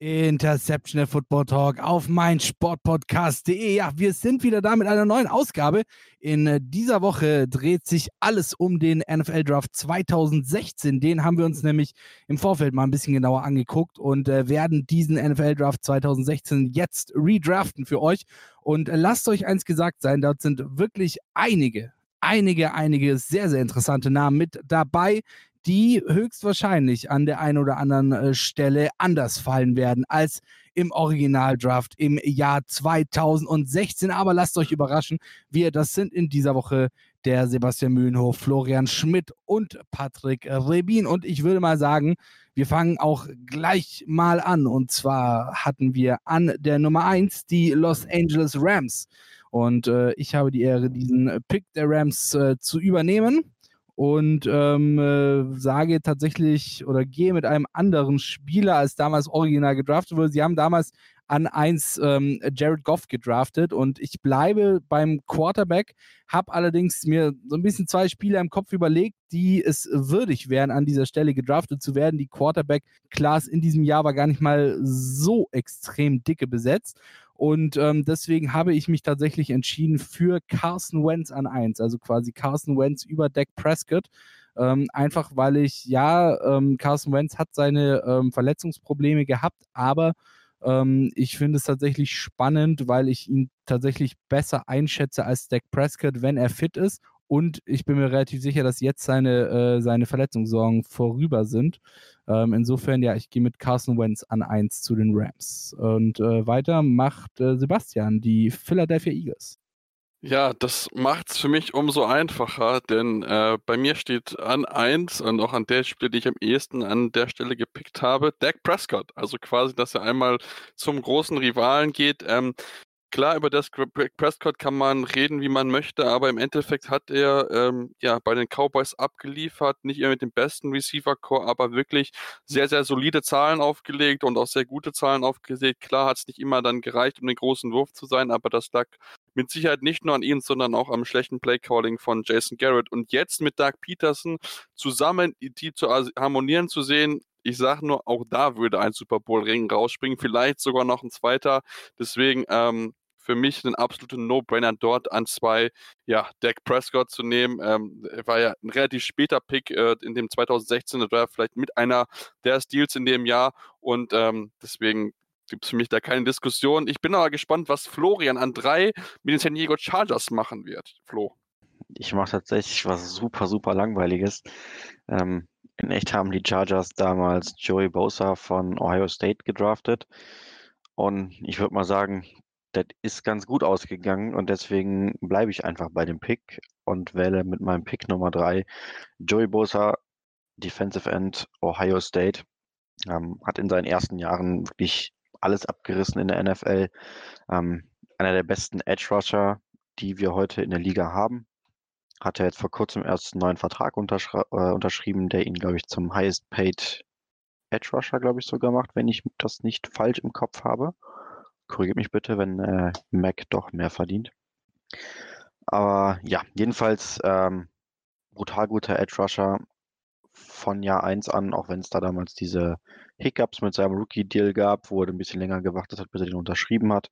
Interception der Football Talk auf meinsportpodcast.de. Ja, wir sind wieder da mit einer neuen Ausgabe. In äh, dieser Woche dreht sich alles um den NFL Draft 2016. Den haben wir uns nämlich im Vorfeld mal ein bisschen genauer angeguckt und äh, werden diesen NFL Draft 2016 jetzt redraften für euch. Und äh, lasst euch eins gesagt sein, dort sind wirklich einige, einige, einige sehr, sehr interessante Namen mit dabei, die höchstwahrscheinlich an der einen oder anderen äh, Stelle anders fallen werden als im Originaldraft im Jahr 2016. Aber lasst euch überraschen, wir, das sind in dieser Woche der Sebastian Mühlenhof, Florian Schmidt und Patrick Rebin. Und ich würde mal sagen, wir fangen auch gleich mal an. Und zwar hatten wir an der Nummer 1 die Los Angeles Rams. Und äh, ich habe die Ehre, diesen Pick der Rams äh, zu übernehmen und ähm, äh, sage tatsächlich oder gehe mit einem anderen Spieler als damals original gedraftet wurde. Sie haben damals an 1 ähm, Jared Goff gedraftet und ich bleibe beim Quarterback, habe allerdings mir so ein bisschen zwei Spieler im Kopf überlegt, die es würdig wären, an dieser Stelle gedraftet zu werden. Die Quarterback-Class in diesem Jahr war gar nicht mal so extrem dicke besetzt und ähm, deswegen habe ich mich tatsächlich entschieden für Carson Wentz an 1, also quasi Carson Wentz über Dak Prescott. Ähm, einfach weil ich, ja, ähm, Carson Wentz hat seine ähm, Verletzungsprobleme gehabt, aber ähm, ich finde es tatsächlich spannend, weil ich ihn tatsächlich besser einschätze als Dak Prescott, wenn er fit ist. Und ich bin mir relativ sicher, dass jetzt seine, äh, seine Verletzungssorgen vorüber sind. Ähm, insofern, ja, ich gehe mit Carson Wentz an 1 zu den Rams. Und äh, weiter macht äh, Sebastian die Philadelphia Eagles. Ja, das macht es für mich umso einfacher, denn äh, bei mir steht an 1 und auch an der Stelle, die ich am ehesten an der Stelle gepickt habe, Dak Prescott. Also quasi, dass er einmal zum großen Rivalen geht. Ähm, Klar, über das Prescott kann man reden, wie man möchte, aber im Endeffekt hat er ähm, ja bei den Cowboys abgeliefert, nicht immer mit dem besten Receiver-Core, aber wirklich sehr, sehr solide Zahlen aufgelegt und auch sehr gute Zahlen aufgelegt. Klar hat es nicht immer dann gereicht, um den großen Wurf zu sein, aber das lag mit Sicherheit nicht nur an ihm, sondern auch am schlechten Playcalling von Jason Garrett. Und jetzt mit Doug Peterson zusammen die zu harmonieren zu sehen, ich sage nur, auch da würde ein Super Bowl-Ring rausspringen, vielleicht sogar noch ein zweiter. Deswegen ähm, für mich ein absoluter No-Brainer dort an zwei, ja, Dak Prescott zu nehmen. Ähm, war ja ein relativ später Pick äh, in dem 2016, das war vielleicht mit einer der Steals in dem Jahr und ähm, deswegen gibt es für mich da keine Diskussion. Ich bin aber gespannt, was Florian an drei mit den San Diego Chargers machen wird. Flo. Ich mache tatsächlich was super, super langweiliges. Ähm, in echt haben die Chargers damals Joey Bosa von Ohio State gedraftet. Und ich würde mal sagen, das ist ganz gut ausgegangen und deswegen bleibe ich einfach bei dem Pick und wähle mit meinem Pick Nummer 3 Joey Bosa, Defensive End, Ohio State. Ähm, hat in seinen ersten Jahren wirklich alles abgerissen in der NFL. Ähm, einer der besten Edge Rusher, die wir heute in der Liga haben. Hat er jetzt vor kurzem erst einen neuen Vertrag unterschri äh, unterschrieben, der ihn, glaube ich, zum Highest Paid Edge Rusher, glaube ich, sogar macht, wenn ich das nicht falsch im Kopf habe. Korrigiert mich bitte, wenn äh, Mac doch mehr verdient. Aber ja, jedenfalls ähm, brutal guter Edge Rusher von Jahr 1 an, auch wenn es da damals diese Hiccups mit seinem Rookie-Deal gab, wo er ein bisschen länger gewartet hat, bis er den unterschrieben hat.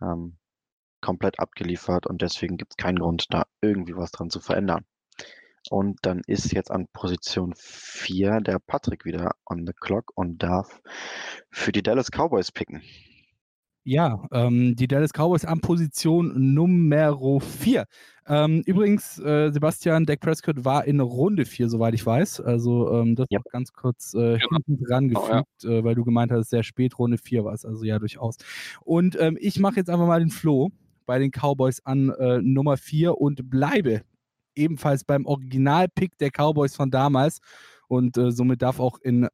Ähm, komplett abgeliefert und deswegen gibt es keinen Grund, da irgendwie was dran zu verändern. Und dann ist jetzt an Position 4 der Patrick wieder on the clock und darf für die Dallas Cowboys picken. Ja, ähm, die Dallas Cowboys an Position Nummer 4. Ähm, übrigens, äh, Sebastian, Dak Prescott war in Runde 4, soweit ich weiß. Also ähm, das yep. ganz kurz äh, genau. hinten dran gefügt, oh, ja. äh, weil du gemeint hast, sehr spät Runde 4 war es. Also ja, durchaus. Und ähm, ich mache jetzt einfach mal den Floh bei den Cowboys an äh, Nummer 4 und bleibe ebenfalls beim Originalpick der Cowboys von damals. Und äh, somit darf auch in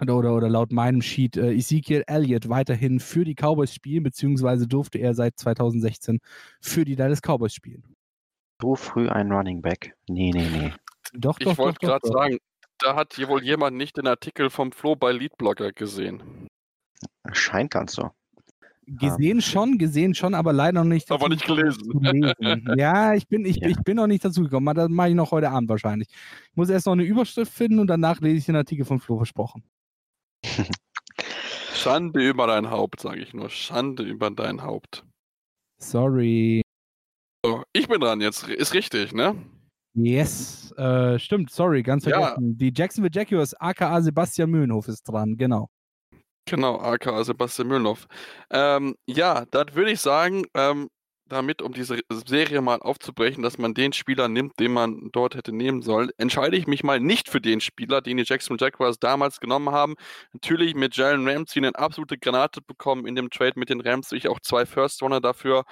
oder, oder, oder laut meinem Sheet äh, Ezekiel Elliott weiterhin für die Cowboys spielen, beziehungsweise durfte er seit 2016 für die Dallas Cowboys spielen. So früh ein Running Back? Nee, nee, nee. Doch, ich wollte gerade sagen, da hat hier wohl jemand nicht den Artikel vom Flo bei Leadblogger gesehen. Scheint ganz so. Gesehen schon, gesehen schon, aber leider noch nicht. Aber nicht gelesen. ja, ich bin, ich, Ja. ich bin noch nicht dazu gekommen. Das mache ich noch heute Abend wahrscheinlich. Ich muss erst noch eine Überschrift finden und danach lese ich den Artikel von Flo versprochen. Schande über dein Haupt, sage ich nur. Schande über dein Haupt. Sorry. So, ich bin dran jetzt. Ist richtig, ne? Yes, äh, stimmt, sorry, ganz Ja. vergessen. Die Jacksonville Jaguars, aka Sebastian Mühlenhof ist dran, genau. Genau, aka Sebastian Mühlenhoff. Ähm, ja, dann würde ich sagen, ähm, damit, um diese Serie mal aufzubrechen, dass man den Spieler nimmt, den man dort hätte nehmen sollen, entscheide ich mich mal nicht für den Spieler, den die Jacksonville Jaguars damals genommen haben. Natürlich mit Jalen Ramsey eine absolute Granate bekommen in dem Trade mit den Rams, ich auch zwei First Runner dafür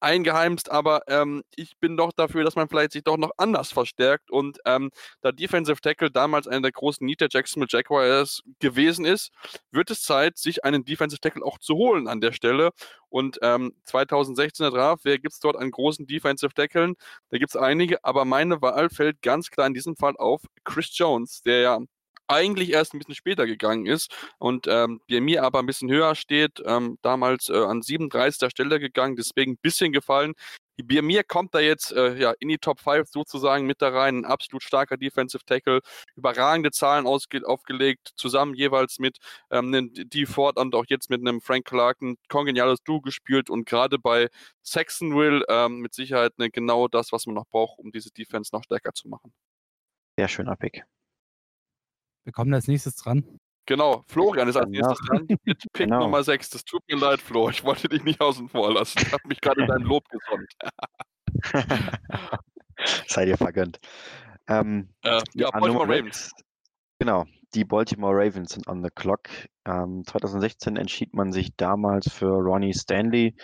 eingeheimst, aber ähm, ich bin doch dafür, dass man vielleicht sich doch noch anders verstärkt und ähm, da Defensive Tackle damals einer der großen Need der Jacksonville Jaguars gewesen ist, wird es Zeit, sich einen Defensive Tackle auch zu holen an der Stelle und ähm, 2016er Draft, wer gibt es dort an großen Defensive Tackeln? Da gibt es einige, aber meine Wahl fällt ganz klar in diesem Fall auf Chris Jones, der ja eigentlich erst ein bisschen später gegangen ist und ähm, bei mir aber ein bisschen höher steht, ähm, damals äh, an 37. Stelle gegangen, deswegen ein bisschen gefallen. Bei mir kommt da jetzt äh, ja, in die Top 5 sozusagen mit da rein, ein absolut starker Defensive Tackle, überragende Zahlen aufgelegt, zusammen jeweils mit ähm, einem D Ford und auch jetzt mit einem Frank Clark ein kongeniales Duo gespielt und gerade bei Saxonville ähm, mit Sicherheit ne, genau das, was man noch braucht, um diese Defense noch stärker zu machen. Sehr schöner Pick. Wir kommen als nächstes dran. Genau, Florian ist als Genau. nächstes dran mit Pick Genau. Nummer 6. Das tut mir leid, Flo. Ich wollte dich nicht außen vor lassen. Ich habe mich gerade in dein Lob gesonnt. Sei dir vergönnt. Ähm, Äh, ja, Baltimore Ravens. Genau, die Baltimore Ravens sind on the clock. Ähm, 2016 entschied man sich damals für Ronnie Stanley,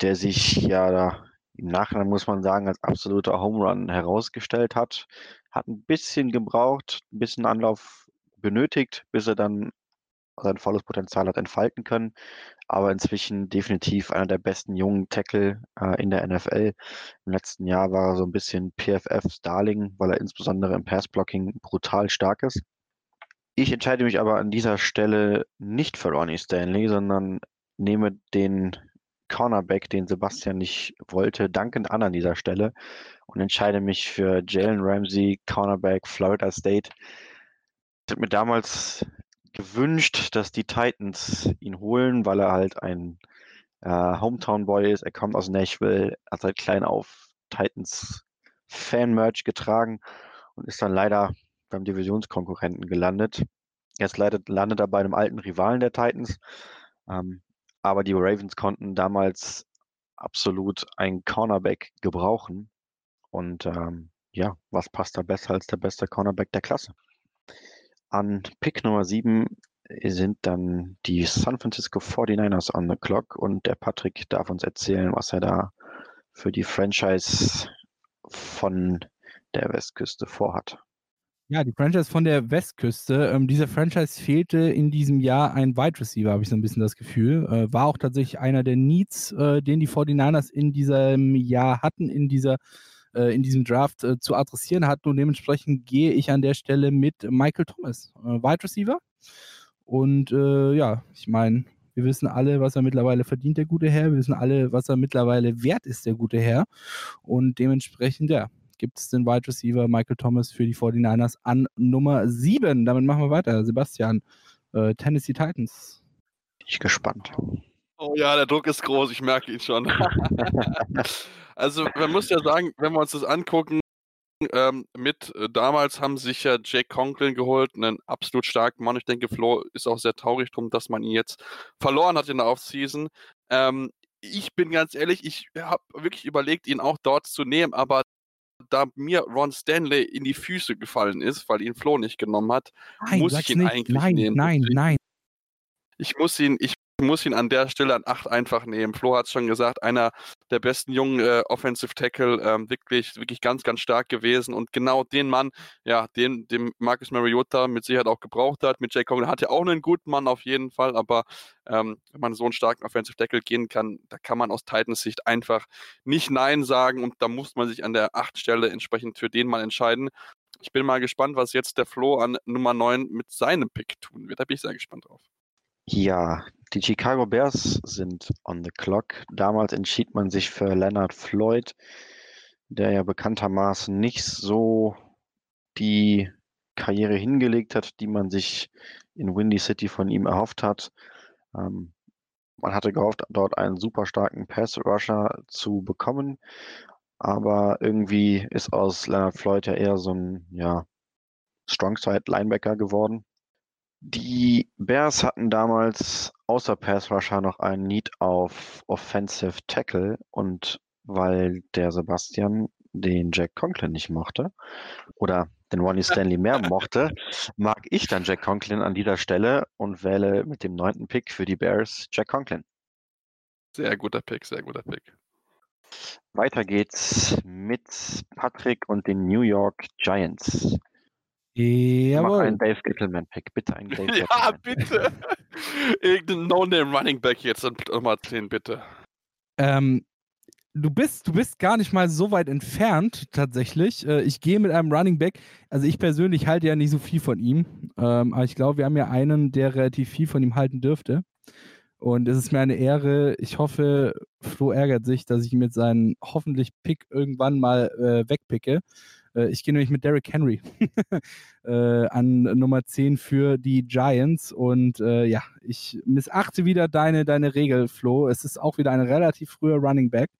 der sich ja da im Nachhinein, muss man sagen, als absoluter Home Run herausgestellt hat. Hat ein bisschen gebraucht, ein bisschen Anlauf benötigt, bis er dann sein volles Potenzial hat entfalten können. Aber inzwischen definitiv einer der besten jungen Tackle äh, in der NFL. Im letzten Jahr war er so ein bisschen PFF-Starling, weil er insbesondere im Passblocking brutal stark ist. Ich entscheide mich aber an dieser Stelle nicht für Ronnie Stanley, sondern nehme den Cornerback, den Sebastian nicht wollte, dankend an an dieser Stelle und entscheide mich für Jalen Ramsey, Cornerback Florida State. Ich habe mir damals gewünscht, dass die Titans ihn holen, weil er halt ein äh, Hometown-Boy ist. Er kommt aus Nashville, hat seit klein auf Titans Fan-Merch getragen und ist dann leider beim Divisionskonkurrenten gelandet. Jetzt leidet, landet er bei einem alten Rivalen der Titans. Ähm, aber die Ravens konnten damals absolut einen Cornerback gebrauchen. Und ähm, ja, was passt da besser als der beste Cornerback der Klasse? An Pick Nummer 7 sind dann die San Francisco 49ers on the clock und der Patrick darf uns erzählen, was er da für die Franchise von der Westküste vorhat. Ja, die Franchise von der Westküste. Ähm, dieser Franchise fehlte in diesem Jahr ein Wide Receiver, habe ich so ein bisschen das Gefühl. Äh, war auch tatsächlich einer der Needs, äh, den die 49ers in diesem Jahr hatten, in dieser äh, in diesem Draft äh, zu adressieren hatten. Und dementsprechend gehe ich an der Stelle mit Michael Thomas, äh, Wide Receiver. Und äh, ja, ich meine, wir wissen alle, was er mittlerweile verdient, der gute Herr. Wir wissen alle, was er mittlerweile wert ist, der gute Herr. Und dementsprechend, ja, gibt es den Wide Receiver Michael Thomas für die 49ers an Nummer 7. Damit machen wir weiter. Sebastian, äh, Tennessee Titans. Bin ich gespannt. Oh ja, der Druck ist groß, ich merke ihn schon. also man muss ja sagen, wenn wir uns das angucken, ähm, mit äh, damals haben sich ja Jake Conklin geholt, einen absolut starken Mann. Ich denke, Flo ist auch sehr traurig drum, dass man ihn jetzt verloren hat in der Offseason. Ähm, ich bin ganz ehrlich, ich habe wirklich überlegt, ihn auch dort zu nehmen, aber da mir Ron Stanley in die Füße gefallen ist, weil ihn Flo nicht genommen hat, Nein, muss ich ihn nicht. eigentlich nein, nehmen. Nein, Deswegen- nein, ich muss ihn, ich muss ihn an der Stelle an 8 einfach nehmen. Flo hat es schon gesagt, einer der besten jungen äh, Offensive Tackle, ähm, wirklich, wirklich ganz, ganz stark gewesen. Und genau den Mann, ja, den, dem Marcus Mariota mit Sicherheit auch gebraucht hat. Mit Jake Conklin hat er auch einen guten Mann auf jeden Fall, aber ähm, wenn man so einen starken Offensive Tackle gehen kann, da kann man aus Titans Sicht einfach nicht Nein sagen und da muss man sich an der 8 Stelle entsprechend für den mal entscheiden. Ich bin mal gespannt, was jetzt der Flo an Nummer 9 mit seinem Pick tun wird. Da bin ich sehr gespannt drauf. Ja, die Chicago Bears sind on the clock. Damals entschied man sich für Leonard Floyd, der ja bekanntermaßen nicht so die Karriere hingelegt hat, die man sich in Windy City von ihm erhofft hat. Ähm, man hatte gehofft, dort einen super starken Pass-Rusher zu bekommen, aber irgendwie ist aus Leonard Floyd ja eher so ein ja, Strongside-Linebacker geworden. Die Bears hatten damals außer Pass-Rusher noch einen Need auf Offensive Tackle und weil der Sebastian den Jack Conklin nicht mochte oder den Ronnie Stanley mehr mochte, mag ich dann Jack Conklin an dieser Stelle und wähle mit dem neunten Pick für die Bears Jack Conklin. Sehr guter Pick, sehr guter Pick. Weiter geht's mit Patrick und den New York Giants. Mach Jawohl. einen Dave Gettleman-Pick, bitte einen Dave Ja, bitte. Irgendein No-Name Running Back jetzt an Nummer 10, bitte. Ähm, du bist, du bist gar nicht mal so weit entfernt, tatsächlich. Äh, ich gehe mit einem Running Back. Also ich persönlich halte ja nicht so viel von ihm. Ähm, aber ich glaube, wir haben ja einen, der relativ viel von ihm halten dürfte. Und es ist mir eine Ehre. Ich hoffe, Flo ärgert sich, dass ich ihm mit seinen hoffentlich Pick irgendwann mal äh, wegpicke. Äh, ich gehe nämlich mit Derrick Henry äh, an Nummer 10 für die Giants. Und äh, ja, ich missachte wieder deine, deine Regel, Flo. Es ist auch wieder ein relativ früher Running Back.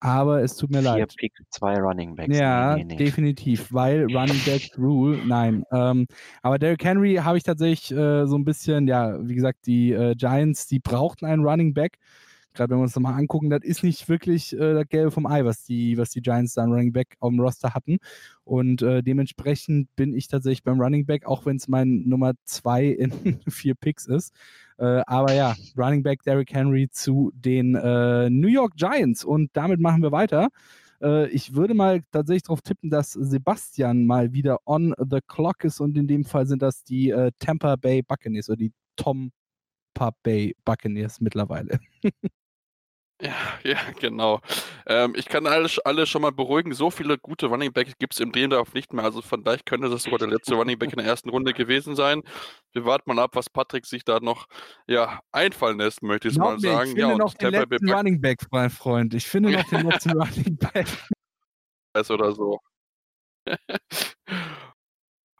Aber es tut mir Vier leid. Picks, zwei Running Backs. Ja, nee, nee, nee. definitiv, weil Running Back Rule, nein. Ähm, aber Derrick Henry habe ich tatsächlich äh, so ein bisschen, ja, wie gesagt, die äh, Giants, die brauchten einen Running Back. Gerade wenn wir uns das mal angucken, das ist nicht wirklich äh, das Gelbe vom Ei, was die, was die Giants da an Running Back auf dem Roster hatten. Und äh, dementsprechend bin ich tatsächlich beim Running Back, auch wenn es mein Nummer zwei in vier Picks ist. Äh, aber ja, Running Back Derrick Henry zu den äh, New York Giants. Und damit machen wir weiter. Äh, ich würde mal tatsächlich darauf tippen, dass Sebastian mal wieder on the clock ist. Und in dem Fall sind das die äh, Tampa Bay Buccaneers oder die Tampa Bay Buccaneers mittlerweile. Ja, ja, genau. Ähm, ich kann alle, alle schon mal beruhigen, so viele gute Running Backs gibt es im Drehendorf nicht mehr. Also von daher könnte das sogar der letzte Running Back in der ersten Runde gewesen sein. Wir warten mal ab, was Patrick sich da noch ja, einfallen lässt, möchte ich Glaub mal mir, sagen. ich finde ja, noch den Tampa letzten Running Back, mein Freund. Ich finde noch den letzten Running Back. Oder so.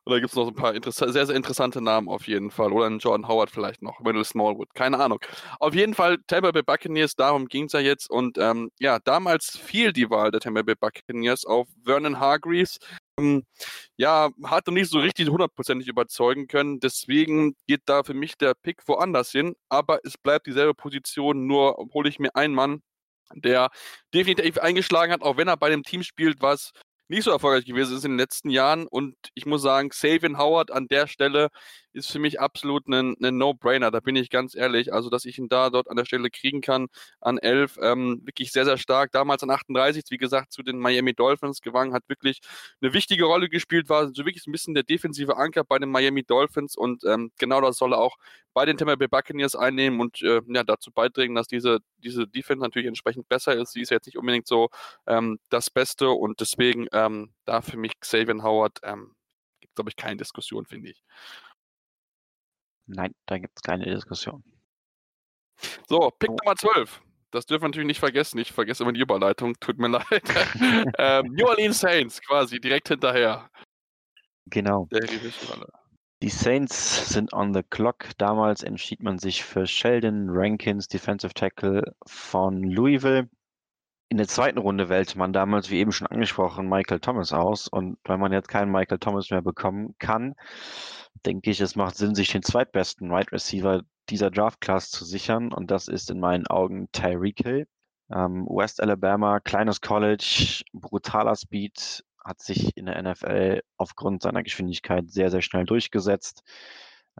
Oder gibt es noch so ein paar sehr, sehr interessante Namen auf jeden Fall. Oder einen Jordan Howard vielleicht noch, Wendell Smallwood, keine Ahnung. Auf jeden Fall Tampa Bay Buccaneers, darum ging es ja jetzt. Und ähm, ja, damals fiel die Wahl der Tampa Bay Buccaneers auf Vernon Hargreaves. Ähm, ja, hat noch nicht so richtig hundertprozentig überzeugen können. Deswegen geht da für mich der Pick woanders hin. Aber es bleibt dieselbe Position, nur hole ich mir einen Mann, der definitiv eingeschlagen hat, auch wenn er bei einem Team spielt, was nicht so erfolgreich gewesen ist in den letzten Jahren. Und ich muss sagen, Savian Howard an der Stelle ist für mich absolut ein, ein No-Brainer. Da bin ich ganz ehrlich. Also, dass ich ihn da dort an der Stelle kriegen kann, an 11, ähm, wirklich sehr, sehr stark. Damals an 38, wie gesagt, zu den Miami Dolphins gewangen, hat wirklich eine wichtige Rolle gespielt, war so wirklich ein bisschen der defensive Anker bei den Miami Dolphins. Und ähm, genau das soll er auch bei den Tampa Bay Buccaneers einnehmen und äh, ja, dazu beitragen, dass diese, diese Defense natürlich entsprechend besser ist. Sie ist jetzt nicht unbedingt so ähm, das Beste und deswegen ähm, da für mich Xavier Howard ähm, gibt glaube ich keine Diskussion, finde ich. Nein, da gibt es keine Diskussion. So, Pick Oh. Nummer 12. Das dürfen wir natürlich nicht vergessen. Ich vergesse immer die Überleitung. Tut mir leid. ähm, New Orleans Saints quasi direkt hinterher. Genau. Die Saints sind on the clock. Damals entschied man sich für Sheldon Rankins, Defensive Tackle von Louisville. In der zweiten Runde wählte man damals, wie eben schon angesprochen, Michael Thomas aus. Und weil man jetzt keinen Michael Thomas mehr bekommen kann, denke ich, es macht Sinn, sich den zweitbesten Right Receiver dieser Draft Class zu sichern. Und das ist in meinen Augen Tyreek Hill. Ähm, West Alabama, kleines College, brutaler Speed, hat sich in der NFL aufgrund seiner Geschwindigkeit sehr, sehr schnell durchgesetzt.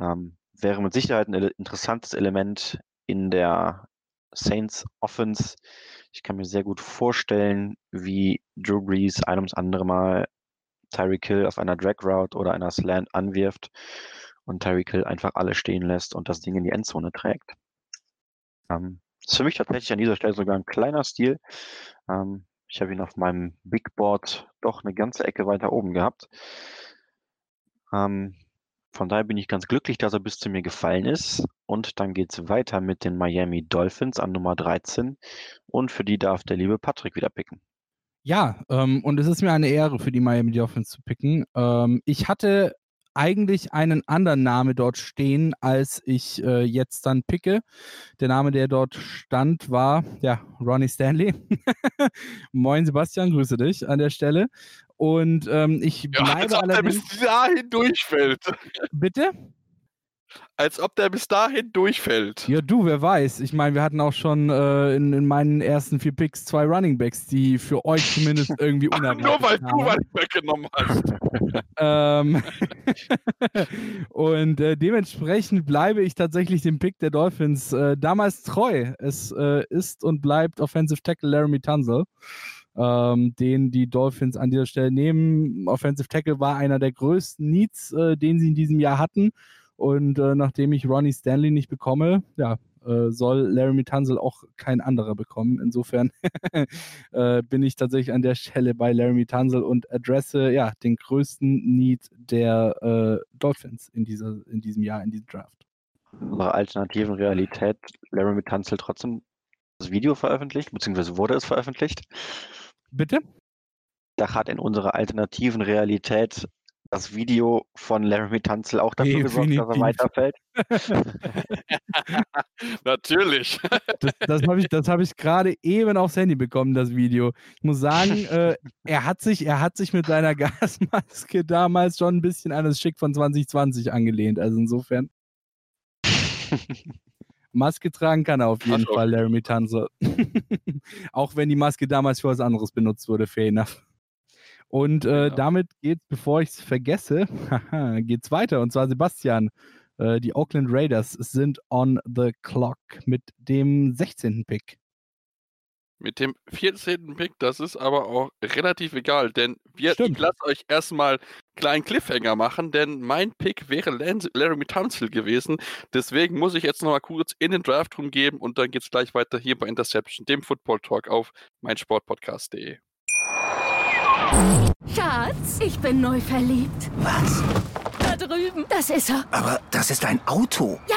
Ähm, wäre mit Sicherheit ein interessantes Element in der Saints Offense. Ich kann mir sehr gut vorstellen, wie Drew Brees ein ums andere Mal Tyreek Hill auf einer Drag Route oder einer Slant anwirft und Tyreek Hill einfach alle stehen lässt und das Ding in die Endzone trägt. Ähm, ist für mich tatsächlich an dieser Stelle sogar ein kleiner Stil. Ähm, ich habe ihn auf meinem Big Board doch eine ganze Ecke weiter oben gehabt. Ähm, Von daher bin ich ganz glücklich, dass er bis zu mir gefallen ist. Und dann geht es weiter mit den Miami Dolphins an Nummer 13. Und für die darf der liebe Patrick wieder picken. Ja, ähm, und es ist mir eine Ehre, für die Miami Dolphins zu picken. Ähm, ich hatte eigentlich einen anderen Namen dort stehen, als ich äh, jetzt dann picke. Der Name, der dort stand, war ja Ronnie Stanley. Moin Sebastian, grüße dich an der Stelle. Und ähm, ich Ja, als bleibe ob der bis dahin durchfällt. Bitte? Als ob der bis dahin durchfällt. Ja, du, wer weiß. Ich meine, wir hatten auch schon äh, in, in meinen ersten vier Picks zwei Running Backs, die für euch zumindest irgendwie unerwartet nur weil du kamen. was weggenommen hast. Ähm, und äh, dementsprechend bleibe ich tatsächlich dem Pick der Dolphins äh, damals treu. Es äh, ist und bleibt Offensive Tackle Laramie Tunzel, ähm, den die Dolphins an dieser Stelle nehmen. Offensive Tackle war einer der größten Needs, äh, den sie in diesem Jahr hatten. Und äh, nachdem ich Ronnie Stanley nicht bekomme, ja, äh, soll Laramie Tunzel auch kein anderer bekommen. Insofern äh, bin ich tatsächlich an der Stelle bei Laramie Tunzel und adresse ja den größten Need der äh, Dolphins in, dieser, in diesem Jahr, in diesem Draft. Unserer alternativen Realität, Laramie Tunzel trotzdem das Video veröffentlicht, beziehungsweise wurde es veröffentlicht. Bitte? Da hat in unserer alternativen Realität das Video von Laramie Tunzel auch dafür gesorgt, dass er Definitiv. weiterfällt. Natürlich. Das, das habe ich, das hab ich gerade eben aufs Handy bekommen, das Video. Ich muss sagen, äh, er, hat sich, er hat sich mit seiner Gasmaske damals schon ein bisschen an das Schick von 2020 angelehnt. Also insofern. Maske tragen kann er auf jeden Ach, Fall, Laramie Tunzel. Auch wenn die Maske damals für was anderes benutzt wurde, fair enough. Und äh, Genau. damit geht's, bevor ich es vergesse, geht's weiter. Und zwar Sebastian. Äh, die Oakland Raiders sind on the clock mit dem 16. Pick. Mit dem 14. Pick, das ist aber auch relativ egal, denn wir, ich Stimmt. lasse euch erstmal einen kleinen Cliffhanger machen, denn mein Pick wäre Laramie Tunsil gewesen. Deswegen muss ich jetzt nochmal kurz in den Draft rumgeben und dann geht's gleich weiter hier bei Interception, dem Football Talk auf meinsportpodcast.de. Schatz, ich bin neu verliebt. Was? Da drüben. Das ist er. Aber das ist ein Auto. Ja,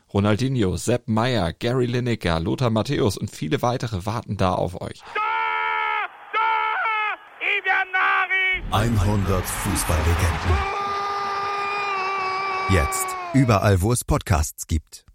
Ronaldinho, Sepp Meyer, Gary Lineker, Lothar Matthäus und viele weitere warten da auf euch. 100 Fußballlegenden. Jetzt überall, wo es Podcasts gibt.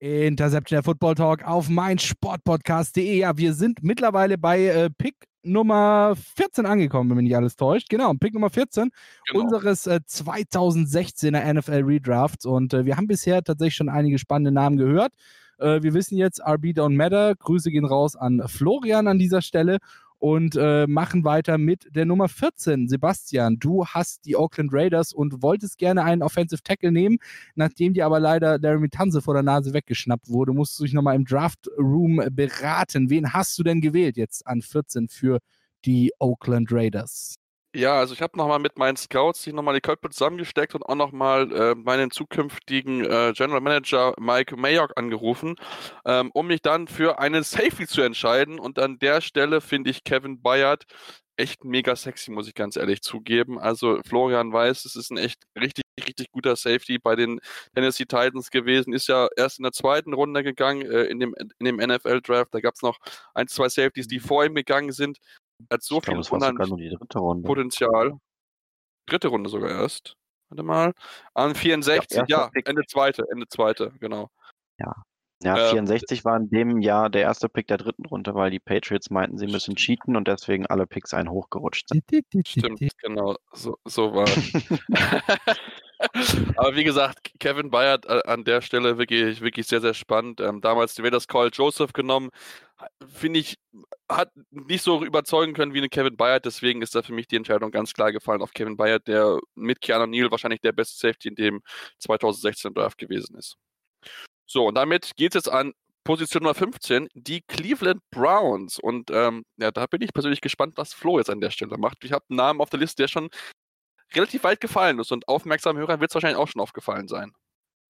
Interception der Football Talk auf meinsportpodcast.de. Ja, wir sind mittlerweile bei äh, Pick Nummer 14 angekommen, wenn mich nicht alles täuscht. Genau, Pick Nummer 14 Genau. unseres äh, 2016er NFL Redrafts. Und äh, wir haben bisher tatsächlich schon einige spannende Namen gehört. Äh, wir wissen jetzt, RB Don't Matter. Grüße gehen raus an Florian an dieser Stelle. Und äh, machen weiter mit der Nummer 14. Sebastian, du hast die Oakland Raiders und wolltest gerne einen Offensive Tackle nehmen. Nachdem dir aber leider Laramie Tanze vor der Nase weggeschnappt wurde, musst du dich nochmal im Draft Room beraten. Wen hast du denn gewählt jetzt an 14 für die Oakland Raiders? Ja, also ich habe nochmal mit meinen Scouts sich nochmal die Köpfe zusammengesteckt und auch nochmal äh, meinen zukünftigen äh, General Manager Mike Mayock angerufen, ähm, um mich dann für einen Safety zu entscheiden. Und an der Stelle finde ich Kevin Bayard echt mega sexy, muss ich ganz ehrlich zugeben. Also Florian weiß, es ist ein echt richtig, richtig guter Safety bei den Tennessee Titans gewesen. Ist ja erst in der zweiten Runde gegangen äh, in dem, in dem NFL-Draft. Da gab es noch ein, zwei Safeties, die vor ihm gegangen sind. Hat so Ich viel. Potenzial. Dritte Runde sogar erst. Warte mal. An 64, Ja, ja. Ende zweite, Ende zweite, genau. Ja, Äh, 64 war in dem Jahr der erste Pick der dritten Runde, weil die Patriots meinten, sie müssen cheaten und deswegen alle Picks einen hochgerutscht sind. Stimmt, genau. So, so war. Aber wie gesagt, Kevin Bayard äh, an der Stelle wirklich, wirklich sehr, sehr spannend. Ähm, damals die Raiders Call Joseph genommen. Finde ich, hat nicht so überzeugen können wie eine Kevin Bayard. Deswegen ist da für mich die Entscheidung ganz klar gefallen auf Kevin Bayard, der mit Keanu Neal wahrscheinlich der beste Safety in dem 2016 Draft gewesen ist. So, und damit geht es jetzt an Position Nummer 15, die Cleveland Browns. Und ähm, ja, da bin ich persönlich gespannt, was Flo jetzt an der Stelle macht. Ich habe einen Namen auf der Liste, der schon relativ weit gefallen ist und aufmerksamen Hörern wird es wahrscheinlich auch schon aufgefallen sein.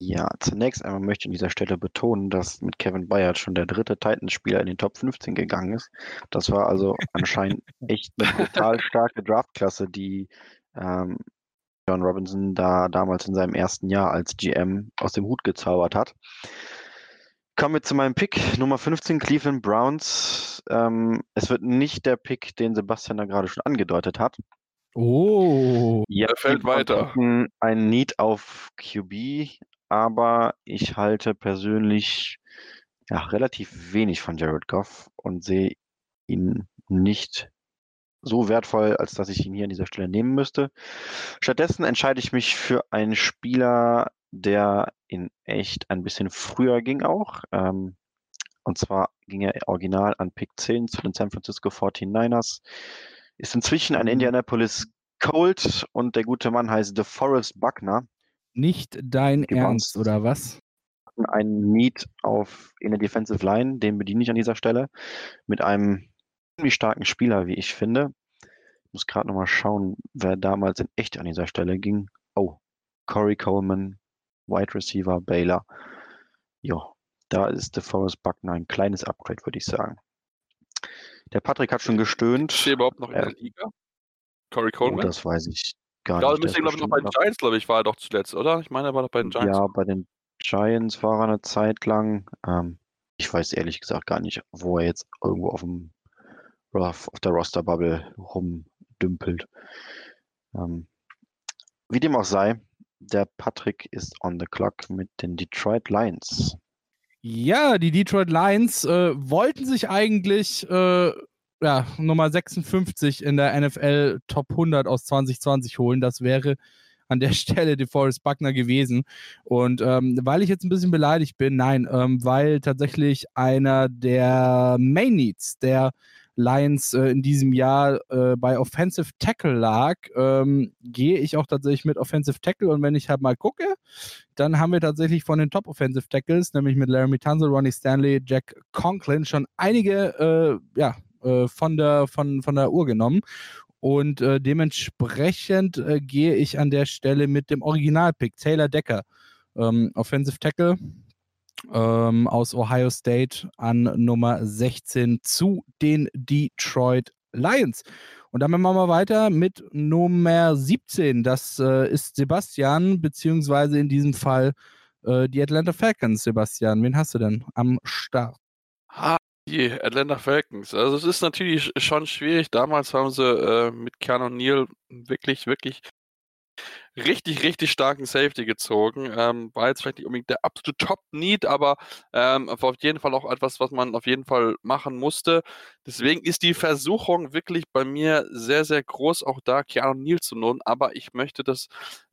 Ja, zunächst einmal möchte ich an dieser Stelle betonen, dass mit Kevin Bayard schon der dritte Titans-Spieler in den Top 15 gegangen ist. Das war also anscheinend echt eine brutal starke Draftklasse, die ähm, John Robinson da damals in seinem ersten Jahr als GM aus dem Hut gezaubert hat. Kommen wir zu meinem Pick, Nummer 15, Cleveland Browns. Ähm, es wird nicht der Pick, den Sebastian da gerade schon angedeutet hat. Oh. Ja, Er fällt weiter. Ein Need auf QB, aber ich halte persönlich ja, relativ wenig von Jared Goff und sehe ihn nicht so wertvoll, als dass ich ihn hier an dieser Stelle nehmen müsste. Stattdessen entscheide ich mich für einen Spieler, der in echt ein bisschen früher ging auch. Ähm, und zwar ging er original an Pick 10 zu den San Francisco 49ers. Ist inzwischen ein Mhm. Indianapolis Colt und der gute Mann heißt DeForest Buckner. Nicht dein Ernst, oder was? einen Need auf in der Defensive Line, den bediene ich an dieser Stelle, mit einem ziemlich starken Spieler, wie ich finde. Ich muss gerade nochmal schauen, wer damals in echt an dieser Stelle ging. Oh, Corey Coleman, Wide Receiver, Baylor. Ja, da ist DeForest Buckner ein kleines Upgrade, würde ich sagen. Der Patrick hat schon gestöhnt. Ist er überhaupt noch in Ja. der Liga? Corey Oh, Coleman? das weiß ich gar ja, nicht. Ist glaube ich, noch bei den Giants, glaube ich, war er doch zuletzt, oder? Ich meine, er war doch bei den Giants. Ja, bei den Giants war er eine Zeit lang. Ähm, ich weiß ehrlich gesagt gar nicht, wo er jetzt irgendwo auf dem auf der Roster-Bubble rumdümpelt. Ähm, wie dem auch sei, der Patrick ist on the clock mit den Detroit Lions. Ja, die Detroit Lions äh, wollten sich eigentlich äh, ja, Nummer 56 in der NFL Top 100 aus 2020 holen. Das wäre an der Stelle DeForest Buckner gewesen. Und ähm, weil ich jetzt ein bisschen beleidigt bin, nein, ähm, weil tatsächlich einer der Main Needs der Lions äh, in diesem Jahr äh, bei Offensive Tackle lag, ähm, gehe ich auch tatsächlich mit Offensive Tackle. Und wenn ich halt mal gucke, dann haben wir tatsächlich von den Top Offensive Tackles, nämlich mit Laramie Tunsil, Ronnie Stanley, Jack Conklin, schon einige äh, ja, äh, von, der, von, von der Uhr genommen. Und äh, dementsprechend äh, gehe ich an der Stelle mit dem Originalpick, Taylor Decker, ähm, Offensive Tackle ähm, aus Ohio State an Nummer 16 zu den Detroit Lions. Und dann machen wir weiter mit Nummer 17. Das äh, ist Sebastian, beziehungsweise in diesem Fall äh, die Atlanta Falcons. Sebastian, wen hast du denn am Start? Ha, die Atlanta Falcons. Also es ist natürlich schon schwierig. Damals haben sie äh, mit Keanu Neal wirklich, wirklich richtig, richtig starken Safety gezogen. Ähm, war jetzt vielleicht nicht unbedingt der absolute Top-Need, aber ähm, auf jeden Fall auch etwas, was man auf jeden Fall machen musste. Deswegen ist die Versuchung wirklich bei mir sehr, sehr groß, auch da Keanu Neal zu nehmen. Aber ich möchte das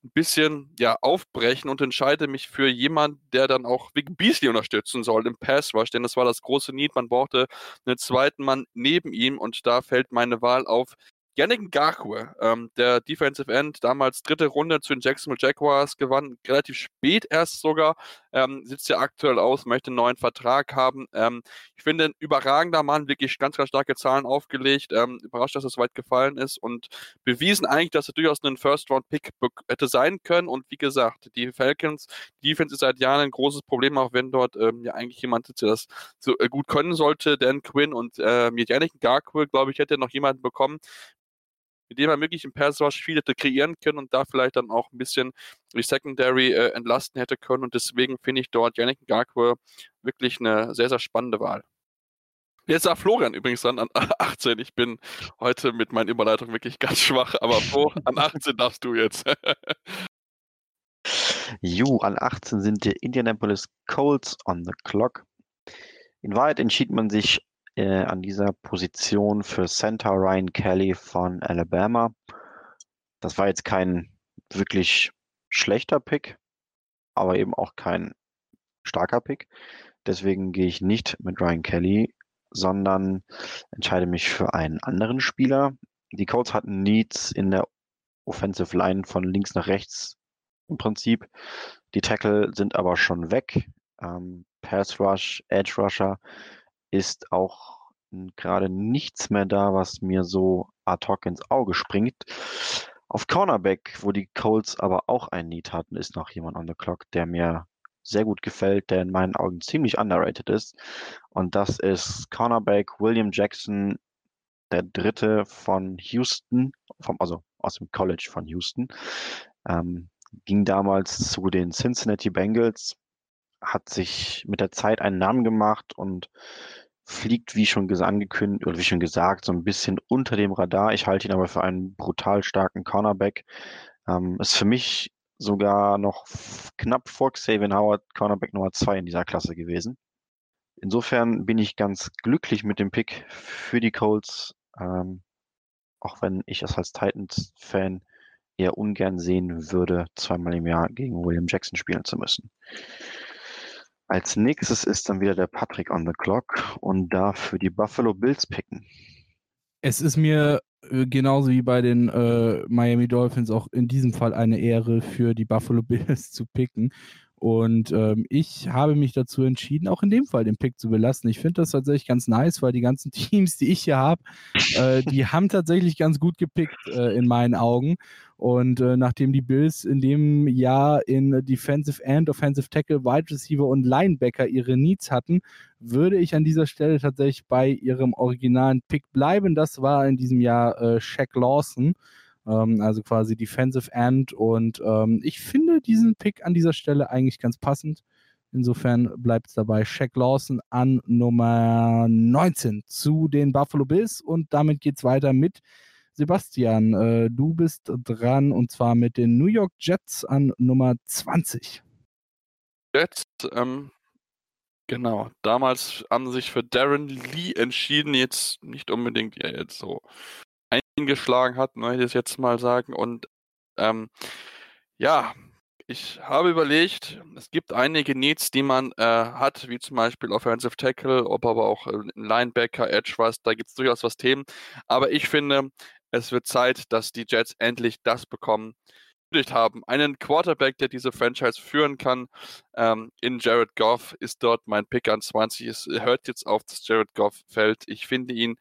ein bisschen ja, aufbrechen und entscheide mich für jemanden, der dann auch Vic Beasley unterstützen soll im Pass Rush, denn das war das große Need. Man brauchte einen zweiten Mann neben ihm und da fällt meine Wahl auf Yannick Ngakwe, ähm, der Defensive End, damals dritte Runde zu den Jacksonville Jaguars, gewann relativ spät erst sogar, ähm, sitzt ja aktuell aus, möchte einen neuen Vertrag haben. Ähm, ich finde, ein überragender Mann, wirklich ganz, ganz starke Zahlen aufgelegt, ähm, überrascht, dass es weit gefallen ist und bewiesen eigentlich, dass er durchaus einen First-Round-Pick hätte sein können. Und wie gesagt, die Falcons, die Defense ist seit Jahren ein großes Problem, auch wenn dort ähm, ja eigentlich jemand sitzt, der das so äh, gut können sollte, Dan Quinn und äh, mit Yannick Ngakwe, glaube ich, hätte noch jemanden bekommen, mit dem er wirklich im Pass Rush viel hätte kreieren können und da vielleicht dann auch ein bisschen die Secondary äh, entlasten hätte können. Und deswegen finde ich dort Yannick Ngakwe wirklich eine sehr, sehr spannende Wahl. Jetzt sagt Florian übrigens dann an 18. Ich bin heute mit meinen Überleitungen wirklich ganz schwach, aber Flo, an 18 darfst du jetzt. Ju, an 18 sind die Indianapolis Colts on the clock. In Wahrheit entschied man sich äh, an dieser Position für Center Ryan Kelly von Alabama. Das war jetzt kein wirklich schlechter Pick, aber eben auch kein starker Pick. Deswegen gehe ich nicht mit Ryan Kelly, sondern entscheide mich für einen anderen Spieler. Die Colts hatten Needs in der Offensive Line von links nach rechts im Prinzip. Die Tackle sind aber schon weg. Ähm, Pass Rush, Edge Rusher ist auch gerade nichts mehr da, was mir so ad hoc ins Auge springt. Auf Cornerback, wo die Colts aber auch ein Need hatten, ist noch jemand on the clock, der mir sehr gut gefällt, der in meinen Augen ziemlich underrated ist. Und das ist Cornerback William Jackson, der dritte von Houston, vom, also aus dem College von Houston. Ähm, ging damals zu den Cincinnati Bengals, hat sich mit der Zeit einen Namen gemacht und fliegt, wie schon angekündigt oder wie schon gesagt, so ein bisschen unter dem Radar. Ich halte ihn aber für einen brutal starken Cornerback. Ähm, ist für mich sogar noch knapp vor Xavier Howard Cornerback Nummer 2 in dieser Klasse gewesen. Insofern bin ich ganz glücklich mit dem Pick für die Colts, ähm, auch wenn ich es als Titans-Fan eher ungern sehen würde, zweimal im Jahr gegen William Jackson spielen zu müssen. Als nächstes ist dann wieder der Patrick on the clock und darf für die Buffalo Bills picken. Es ist mir äh, genauso wie bei den äh, Miami Dolphins auch in diesem Fall eine Ehre für die Buffalo Bills zu picken. Und ähm, ich habe mich dazu entschieden, auch in dem Fall den Pick zu belassen. Ich finde das tatsächlich ganz nice, weil die ganzen Teams, die ich hier habe, äh, die haben tatsächlich ganz gut gepickt äh, in meinen Augen. Und äh, nachdem die Bills in dem Jahr in Defensive End, Offensive Tackle, Wide Receiver und Linebacker ihre Needs hatten, würde ich an dieser Stelle tatsächlich bei ihrem originalen Pick bleiben. Das war in diesem Jahr äh, Shaq Lawson ähm, also quasi Defensive End. Und ähm, ich finde diesen Pick an dieser Stelle eigentlich ganz passend. Insofern bleibt es dabei Shaq Lawson an Nummer 19 zu den Buffalo Bills. Und damit geht es weiter mit Sebastian. Äh, du bist dran und zwar mit den New York Jets an Nummer 20. Jets, ähm, genau. Damals haben sich für Darren Lee entschieden. Jetzt nicht unbedingt ja jetzt so eingeschlagen hat, möchte ich jetzt mal sagen. Und ähm, ja, ich habe überlegt, es gibt einige Needs, die man äh, hat, wie zum Beispiel Offensive Tackle, ob aber auch äh, Linebacker, Edge was, da gibt es durchaus was Themen. Aber ich finde, es wird Zeit, dass die Jets endlich das bekommen, haben. Einen Quarterback, der diese Franchise führen kann. Ähm, in Jared Goff ist dort mein Pick an 20. Es hört jetzt auf, dass Jared Goff fällt. Ich finde ihn,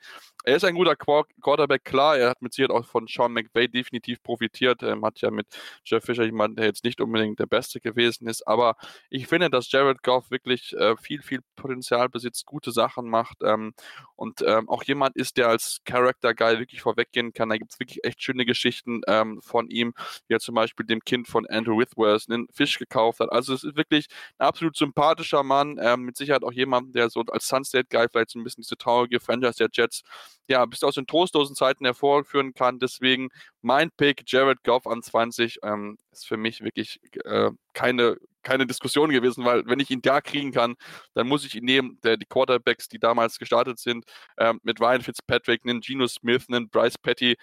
er ist ein guter Quarterback, klar. Er hat mit Sicherheit auch von Sean McVay definitiv profitiert. Er hat ja mit Jeff Fisher jemanden, der jetzt nicht unbedingt der Beste gewesen ist. Aber ich finde, dass Jared Goff wirklich äh, viel, viel Potenzial besitzt, gute Sachen macht ähm, und ähm, auch jemand ist, der als Character Guy wirklich vorweggehen kann. Da gibt es wirklich echt schöne Geschichten ähm, von ihm, wie er zum Beispiel dem Kind von Andrew Withworth einen Fisch gekauft hat. Also es ist wirklich ein absolut sympathischer Mann, ähm, mit Sicherheit auch jemand, der so als Sunset Guy vielleicht so ein bisschen diese traurige Franchise der Jets ja, bis aus den trostlosen Zeiten hervorführen kann. Deswegen mein Pick, Jared Goff an 20, ähm, ist für mich wirklich äh, keine, keine Diskussion gewesen, weil wenn ich ihn da kriegen kann, dann muss ich ihn nehmen. Der, die Quarterbacks, die damals gestartet sind, ähm, mit Ryan Fitzpatrick, einen Geno Smith, einen Bryce Petty,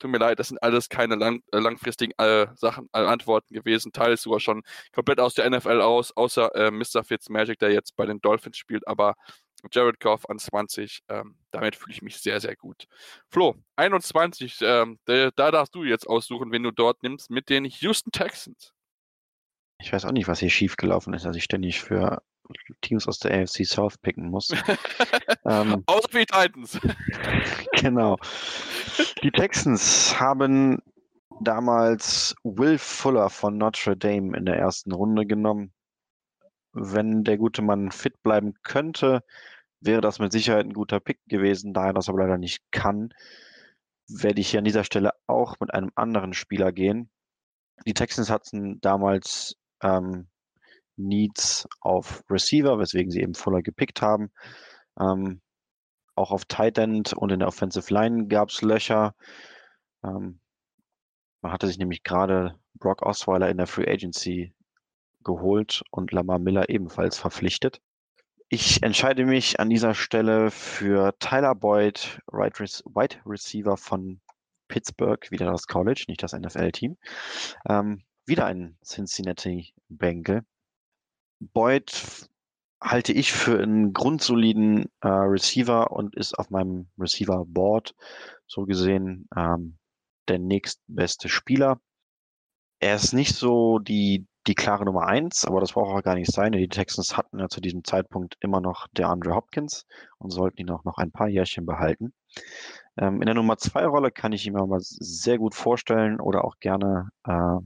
tut mir leid, das sind alles keine lang, äh, langfristigen äh, Sachen, äh, Antworten gewesen. Teils sogar schon komplett aus der NFL aus, außer äh, Mr. Fitzmagic, der jetzt bei den Dolphins spielt. Aber Jared Goff an 20, ähm, damit fühle ich mich sehr, sehr gut. Flo, 21, ähm, da, da darfst du jetzt aussuchen, wen du dort nimmst, mit den Houston Texans. Ich weiß auch nicht, was hier schiefgelaufen ist, dass ich ständig für Teams aus der AFC South picken muss. ähm, Außer für die Titans. genau. Die Texans haben damals Will Fuller von Notre Dame in der ersten Runde genommen. Wenn der gute Mann fit bleiben könnte, wäre das mit Sicherheit ein guter Pick gewesen. Da er das aber leider nicht kann, werde ich hier an dieser Stelle auch mit einem anderen Spieler gehen. Die Texans hatten damals ähm, Needs auf Receiver, weswegen sie eben Fuller gepickt haben. Ähm, auch auf Tight End und in der Offensive Line gab es Löcher. Ähm, man hatte sich nämlich gerade Brock Osweiler in der Free Agency geholt und Lamar Miller ebenfalls verpflichtet. Ich entscheide mich an dieser Stelle für Tyler Boyd, Wide Receiver von Pittsburgh, wieder das College, nicht das NFL-Team. Ähm, wieder ein Cincinnati Bengal. Boyd halte ich für einen grundsoliden äh, Receiver und ist auf meinem Receiver Board so gesehen ähm, der nächstbeste Spieler. Er ist nicht so die, die klare Nummer eins, aber das braucht auch gar nicht sein. Die Texans hatten ja zu diesem Zeitpunkt immer noch der Andre Hopkins und sollten ihn auch noch ein paar Jährchen behalten. Ähm, in der Nummer zwei Rolle kann ich ihn mir mal sehr gut vorstellen oder auch gerne äh,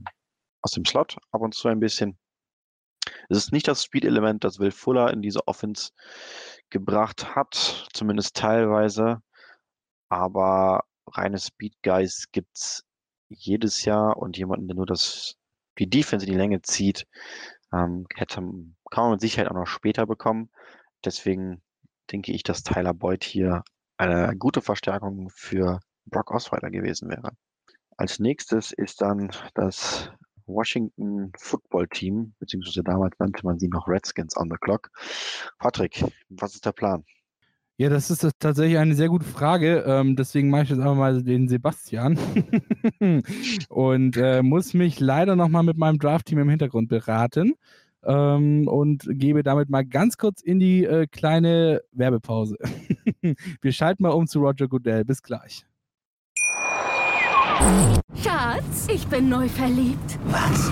aus dem Slot ab und zu ein bisschen. Es ist nicht das Speed-Element, das Will Fuller in diese Offense gebracht hat, zumindest teilweise. Aber reine Speed-Guys gibt es jedes Jahr und jemanden, der nur das, die Defense in die Länge zieht, ähm, hätte, kann man mit Sicherheit auch noch später bekommen. Deswegen denke ich, dass Tyler Boyd hier eine gute Verstärkung für Brock Osweiler gewesen wäre. Als nächstes ist dann das Washington Football Team, beziehungsweise damals nannte man sie noch Redskins on the Clock. Patrick, was ist der Plan? Ja, das ist tatsächlich eine sehr gute Frage. Ähm, deswegen mache ich jetzt einfach mal den Sebastian und äh, muss mich leider nochmal mit meinem Draft-Team im Hintergrund beraten ähm, und gebe damit mal ganz kurz in die äh, kleine Werbepause. Wir schalten mal um zu Roger Goodell. Bis gleich. Schatz, ich bin neu verliebt. Was?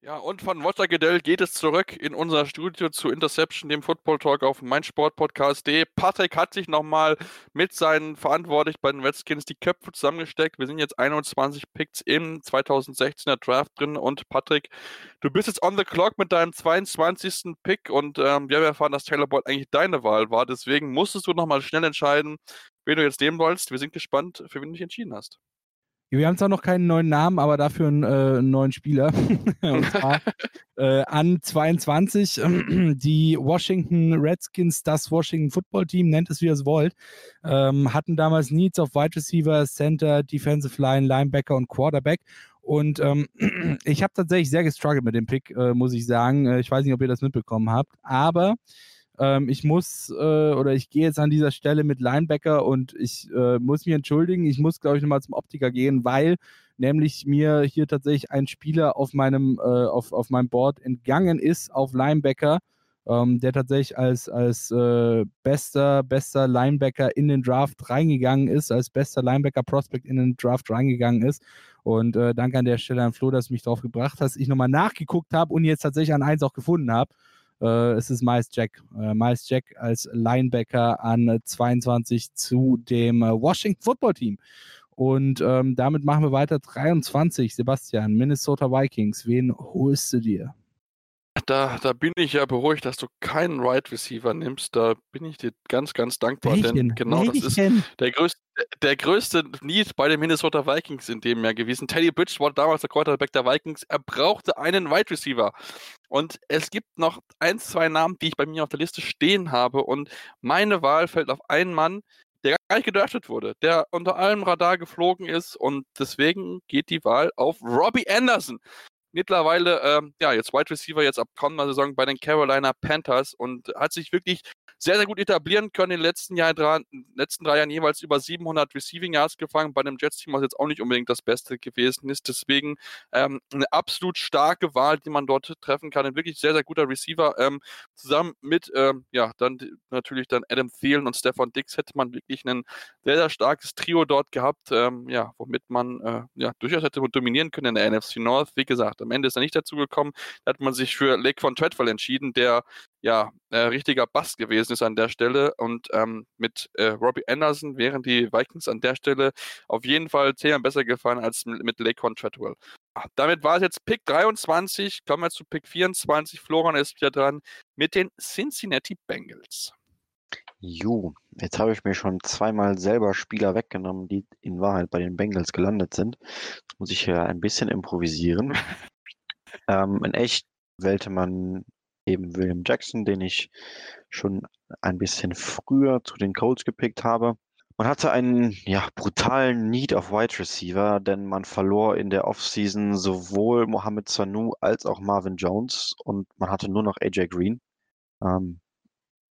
Ja, und von Goodell geht es zurück in unser Studio zu Interception, dem Football Talk auf meinsportpodcast.de. Patrick hat sich nochmal mit seinen Verantwortlichen bei den Redskins die Köpfe zusammengesteckt. Wir sind jetzt 21 Picks im 2016er Draft drin und Patrick, du bist jetzt on the clock mit deinem 22. Pick und ähm, wir haben erfahren, dass Taylor Boyd eigentlich deine Wahl war. Deswegen musstest du nochmal schnell entscheiden, wen du jetzt nehmen wolltest. Wir sind gespannt, für wen du dich entschieden hast. Wir haben zwar noch keinen neuen Namen, aber dafür einen, äh, einen neuen Spieler. Und zwar äh, an 22 die Washington Redskins, das Washington Football Team, nennt es wie ihr es wollt, ähm, hatten damals Needs auf Wide Receiver, Center, Defensive Line, Linebacker und Quarterback. Und ähm, ich habe tatsächlich sehr gestruggelt mit dem Pick, äh, muss ich sagen. Äh, ich weiß nicht, ob ihr das mitbekommen habt, aber ähm, ich muss äh, oder ich gehe jetzt an dieser Stelle mit Linebacker und ich äh, muss mich entschuldigen. Ich muss, glaube ich, nochmal zum Optiker gehen, weil nämlich mir hier tatsächlich ein Spieler auf meinem, äh, auf, auf meinem Board entgangen ist auf Linebacker. Ähm, der tatsächlich als, als äh, bester, bester Linebacker in den Draft reingegangen ist, als bester Linebacker-Prospect in den Draft reingegangen ist. Und äh, danke an der Stelle an Flo, dass du mich darauf gebracht hast. Ich nochmal nachgeguckt habe und jetzt tatsächlich an eins auch gefunden habe. Äh, es ist Miles Jack. Äh, Miles Jack als Linebacker an 22 zu dem äh, Washington Football Team. Und ähm, damit machen wir weiter. 23, Sebastian, Minnesota Vikings. Wen holst du dir? Da, da bin ich ja beruhigt, dass du keinen Right Receiver nimmst. Da bin ich dir ganz, ganz dankbar, Welchen? denn genau das ist Welchen? der größte, der größte Need bei den Minnesota Vikings in dem Jahr gewesen. Teddy Bridgewater, damals der Quarterback der Vikings, er brauchte einen Wide Receiver. Und es gibt noch ein, zwei Namen, die ich bei mir auf der Liste stehen habe. Und meine Wahl fällt auf einen Mann, der gar nicht gedraftet wurde, der unter allem Radar geflogen ist. Und deswegen geht die Wahl auf Robbie Anderson mittlerweile, ähm, ja, jetzt Wide Receiver jetzt ab kommender Saison bei den Carolina Panthers und hat sich wirklich sehr, sehr gut etablieren können in den letzten, Jahr, drei, letzten drei Jahren jeweils über 700 Receiving Yards gefangen, bei dem Jets-Team, was jetzt auch nicht unbedingt das Beste gewesen ist. Deswegen ähm, eine absolut starke Wahl, die man dort treffen kann. Ein wirklich sehr, sehr guter Receiver. Ähm, zusammen mit, ähm, ja, dann natürlich dann Adam Thielen und Stefan Dix hätte man wirklich ein sehr, sehr starkes Trio dort gehabt, ähm, ja, womit man äh, ja, durchaus hätte dominieren können in der NFC North. Wie gesagt, am Ende ist er nicht dazu gekommen. Da hat man sich für Lake von Treadwell entschieden, der ja, äh, richtiger Bass gewesen ist an der Stelle. Und ähm, mit äh, Robbie Anderson wären die Vikings an der Stelle auf jeden Fall zehnmal besser gefallen als mit, mit Laquan Treadwell. Ah, damit war es jetzt Pick 23. Kommen wir zu Pick 24. Florian ist wieder dran mit den Cincinnati Bengals. Jo, jetzt habe ich mir schon zweimal selber Spieler weggenommen, die in Wahrheit bei den Bengals gelandet sind. Jetzt muss ich hier ein bisschen improvisieren. ähm, in echt wählte man eben William Jackson, den ich schon ein bisschen früher zu den Colts gepickt habe. Man hatte einen ja, brutalen Need of Wide Receiver, denn man verlor in der Offseason sowohl Mohamed Sanu als auch Marvin Jones und man hatte nur noch AJ Green. Ähm,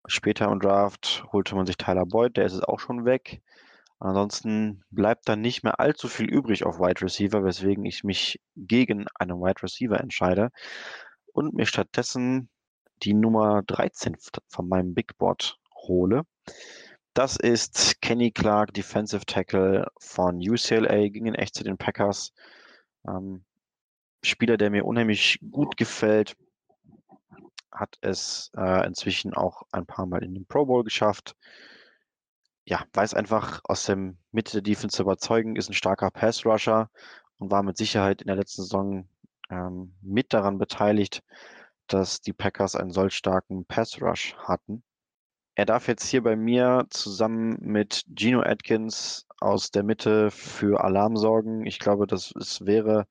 später im Draft holte man sich Tyler Boyd, der ist jetzt auch schon weg. Ansonsten bleibt dann nicht mehr allzu viel übrig auf Wide Receiver, weswegen ich mich gegen einen Wide Receiver entscheide und mir stattdessen die Nummer 13 von meinem Big Board hole. Das ist Kenny Clark, Defensive Tackle von UCLA, ging in echt zu den Packers. Ähm, Spieler, der mir unheimlich gut gefällt, hat es äh, inzwischen auch ein paar Mal in den Pro Bowl geschafft. Ja, weiß einfach aus dem Mitte der Defense überzeugen, ist ein starker Pass Rusher und war mit Sicherheit in der letzten Saison ähm, mit daran beteiligt, dass die Packers einen solch starken Pass Rush hatten. Er darf jetzt hier bei mir zusammen mit Gino Atkins aus der Mitte für Alarm sorgen. Ich glaube, das es wäre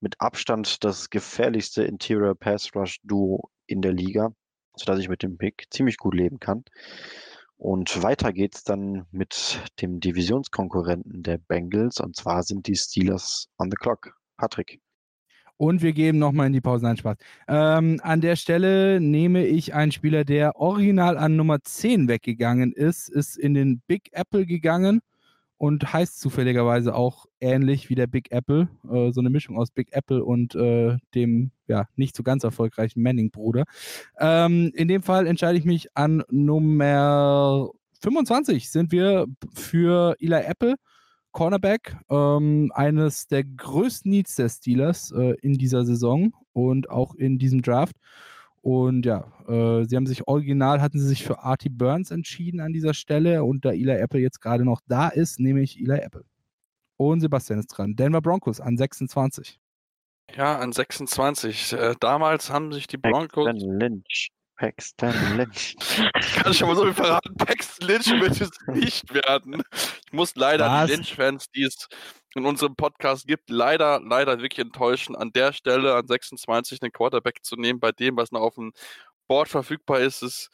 mit Abstand das gefährlichste Interior Pass Rush Duo in der Liga, sodass ich mit dem Pick ziemlich gut leben kann. Und weiter geht's dann mit dem Divisionskonkurrenten der Bengals und zwar sind die Steelers on the clock. Patrick. Und wir geben nochmal in die Pause. Nein, Spaß. Ähm, an der Stelle nehme ich einen Spieler, der original an Nummer 10 weggegangen ist, ist in den Big Apple gegangen und heißt zufälligerweise auch ähnlich wie der Big Apple. Äh, so eine Mischung aus Big Apple und äh, dem ja nicht so ganz erfolgreichen Manning-Bruder. Ähm, in dem Fall entscheide ich mich an Nummer 25 sind wir für Eli Apple Cornerback, ähm, eines der größten Needs der Steelers äh, in dieser Saison und auch in diesem Draft. Und ja, äh, sie haben sich original, hatten sie sich für Artie Burns entschieden an dieser Stelle und da Eli Apple jetzt gerade noch da ist, nehme ich Eli Apple. Und Sebastian ist dran. Denver Broncos an 26. Ja, an 26. Äh, damals haben sich die Broncos. Lynch. Paxton Lynch. Ich kann schon mal so viel verraten. Paxton Lynch wird es nicht werden. Ich muss leider Was? die Lynch-Fans, die es in unserem Podcast gibt, leider, leider wirklich enttäuschen, an der Stelle an 26 einen Quarterback zu nehmen, bei dem, was noch auf dem Board verfügbar ist, ist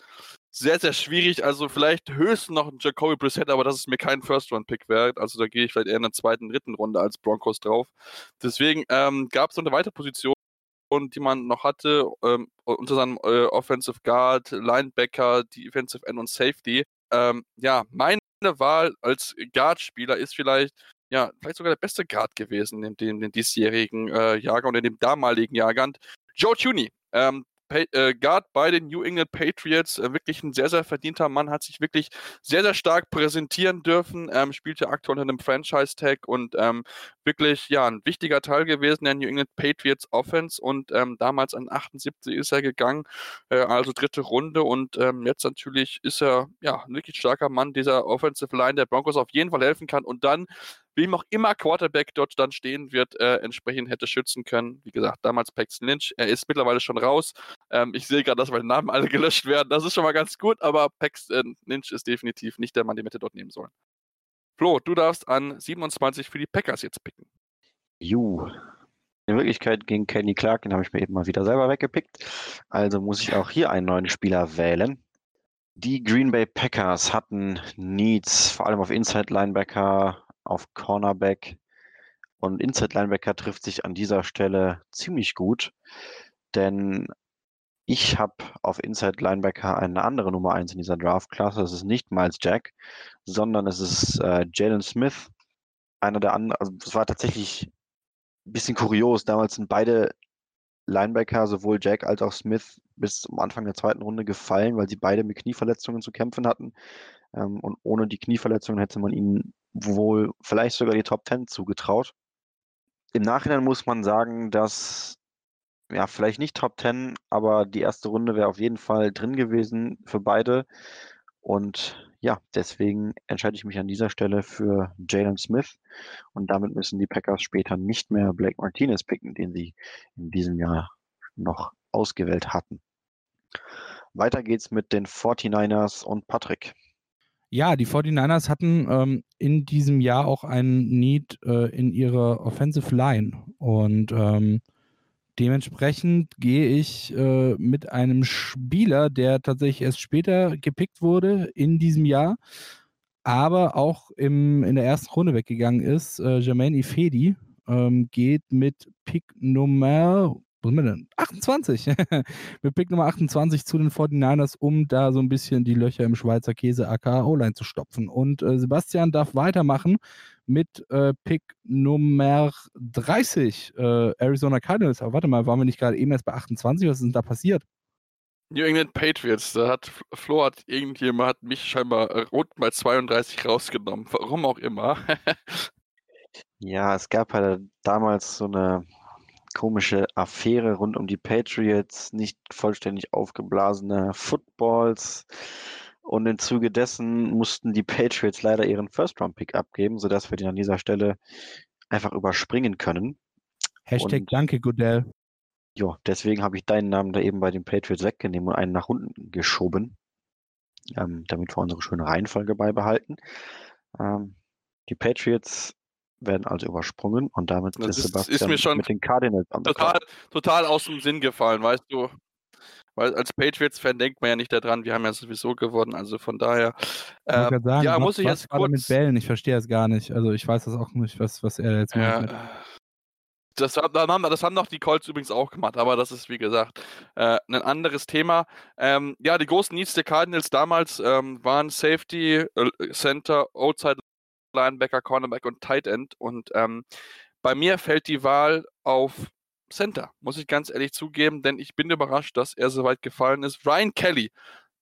sehr, sehr schwierig. Also vielleicht höchstens noch ein Jacoby Brissett, aber das ist mir kein First-Round-Pick wert. Also da gehe ich vielleicht eher in der zweiten, dritten Runde als Broncos drauf. Deswegen ähm, gab es noch eine weitere Position, die man noch hatte, ähm, unter seinem äh, Offensive Guard, Linebacker, Defensive End und Safety. Ähm, ja, meine Wahl als Guard-Spieler ist vielleicht, ja, vielleicht sogar der beste Guard gewesen in dem, diesjährigen äh, Jahrgang und in dem damaligen Jahrgang. Joe Tuney. Ähm, äh, Guard bei den New England Patriots, äh, wirklich ein sehr, sehr verdienter Mann, hat sich wirklich sehr, sehr stark präsentieren dürfen, ähm, spielt ja aktuell unter einem Franchise-Tag und ähm, wirklich, ja, ein wichtiger Teil gewesen der New England Patriots Offense und ähm, damals an 78 ist er gegangen, äh, also dritte Runde und ähm, jetzt natürlich ist er, ja, ein wirklich starker Mann dieser Offensive Line der Broncos auf jeden Fall helfen kann und dann wem auch immer Quarterback dort dann stehen wird, äh, entsprechend hätte schützen können. Wie gesagt, damals Paxton Lynch. Er ist mittlerweile schon raus. Ähm, ich sehe gerade, dass meine Namen alle gelöscht werden. Das ist schon mal ganz gut, aber Paxton Lynch ist definitiv nicht der Mann, den wir dort nehmen sollen. Flo, du darfst an 27 für die Packers jetzt picken. Ju. In Wirklichkeit ging Kenny Clark, den habe ich mir eben mal wieder selber weggepickt. Also muss ich auch hier einen neuen Spieler wählen. Die Green Bay Packers hatten Needs, vor allem auf Inside Linebacker, auf Cornerback und Inside Linebacker trifft sich an dieser Stelle ziemlich gut, denn ich habe auf Inside Linebacker eine andere Nummer 1 in dieser Draft-Klasse. Es ist nicht Miles Jack, sondern es ist äh, Jalen Smith. Einer der anderen, also es war tatsächlich ein bisschen kurios. Damals sind beide Linebacker, sowohl Jack als auch Smith, bis zum Anfang der zweiten Runde gefallen, weil sie beide mit Knieverletzungen zu kämpfen hatten. Ähm, und ohne die Knieverletzungen hätte man ihnen wohl vielleicht sogar die Top 10 zugetraut. Im Nachhinein muss man sagen, dass ja, vielleicht nicht Top 10, aber die erste Runde wäre auf jeden Fall drin gewesen für beide. Und ja, deswegen entscheide ich mich an dieser Stelle für Jalen Smith. Und damit müssen die Packers später nicht mehr Blake Martinez picken, den sie in diesem Jahr noch ausgewählt hatten. Weiter geht's mit den 49ers und Patrick. Ja, die 49ers hatten ähm, in diesem Jahr auch einen Need äh, in ihrer Offensive Line. Und ähm, dementsprechend gehe ich äh, mit einem Spieler, der tatsächlich erst später gepickt wurde in diesem Jahr, aber auch im, in der ersten Runde weggegangen ist. Äh, Jermaine Ifedi ähm, geht mit Pick Nummer wo sind wir denn? 28. mit Pick Nummer 28 zu den 49ers, um da so ein bisschen die Löcher im Schweizer Käse aka O-Line zu stopfen. Und äh, Sebastian darf weitermachen mit äh, Pick Nummer 30, äh, Arizona Cardinals. Aber warte mal, waren wir nicht gerade eben erst bei 28? Was ist denn da passiert? New England Patriots, da hat Flo hat irgendjemand hat mich scheinbar rund bei 32 rausgenommen. Warum auch immer. ja, es gab halt damals so eine komische Affäre rund um die Patriots, nicht vollständig aufgeblasene Footballs. Und im Zuge dessen mussten die Patriots leider ihren First-Round-Pick abgeben, sodass wir den an dieser Stelle einfach überspringen können. Hashtag und, Danke, Goodell. Ja, deswegen habe ich deinen Namen da eben bei den Patriots weggenommen und einen nach unten geschoben, ähm, damit wir unsere schöne Reihenfolge beibehalten. Ähm, die Patriots werden also übersprungen und damit das ist, Sebastian ist mir schon mit den Cardinals total, total aus dem Sinn gefallen, weißt du. Weil als Patriots-Fan denkt man ja nicht daran, wir haben ja sowieso gewonnen, also von daher. Äh, ich sagen, ja, muss ich jetzt kurz. mit Bällen, ich verstehe es gar nicht. Also ich weiß das auch nicht, was, was er jetzt ja, macht. Das, das, haben doch die Colts übrigens auch gemacht, aber das ist wie gesagt äh, ein anderes Thema. Ähm, ja, die großen Needs der Cardinals damals ähm, waren Safety, äh, Center, Outside Linebacker, Cornerback und Tight End. Und ähm, bei mir fällt die Wahl auf Center, muss ich ganz ehrlich zugeben, denn ich bin überrascht, dass er so weit gefallen ist. Ryan Kelly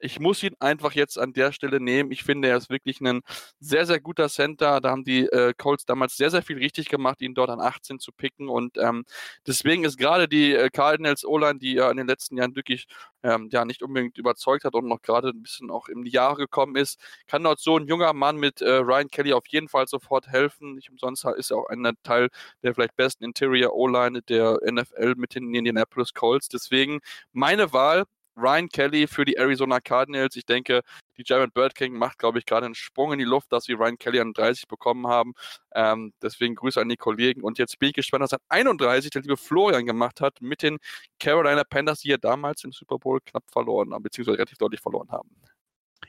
ich muss ihn einfach jetzt an der Stelle nehmen. Ich finde, er ist wirklich ein sehr, sehr guter Center. Da haben die äh, Colts damals sehr, sehr viel richtig gemacht, ihn dort an 18 zu picken. Und ähm, deswegen ist gerade die äh, Cardinals O-Line, die ja in den letzten Jahren wirklich ähm, ja nicht unbedingt überzeugt hat und noch gerade ein bisschen auch in die Jahre gekommen ist, kann dort so ein junger Mann mit äh, Ryan Kelly auf jeden Fall sofort helfen. Nicht umsonst ist er auch ein Teil der vielleicht besten Interior O-Line der NFL mit den Indianapolis Colts. Deswegen meine Wahl Ryan Kelly für die Arizona Cardinals. Ich denke, die Jared Bird King macht, glaube ich, gerade einen Sprung in die Luft, dass sie Ryan Kelly an 30 bekommen haben. Ähm, deswegen Grüße an die Kollegen. Und jetzt bin ich gespannt, was an 31 der liebe Florian gemacht hat mit den Carolina Panthers, die ja damals im Super Bowl knapp verloren haben, beziehungsweise relativ deutlich verloren haben.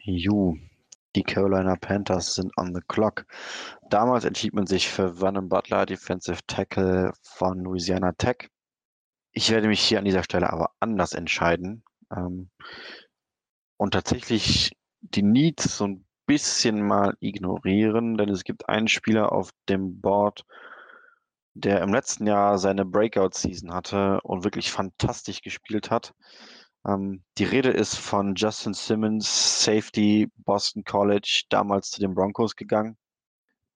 Ju, die Carolina Panthers sind on the clock. Damals entschied man sich für Vernon Butler, Defensive Tackle von Louisiana Tech. Ich werde mich hier an dieser Stelle aber anders entscheiden. Ähm, und tatsächlich die Needs so ein bisschen mal ignorieren, denn es gibt einen Spieler auf dem Board, der im letzten Jahr seine Breakout-Season hatte und wirklich fantastisch gespielt hat. Ähm, die Rede ist von Justin Simmons, Safety, Boston College, damals zu den Broncos gegangen.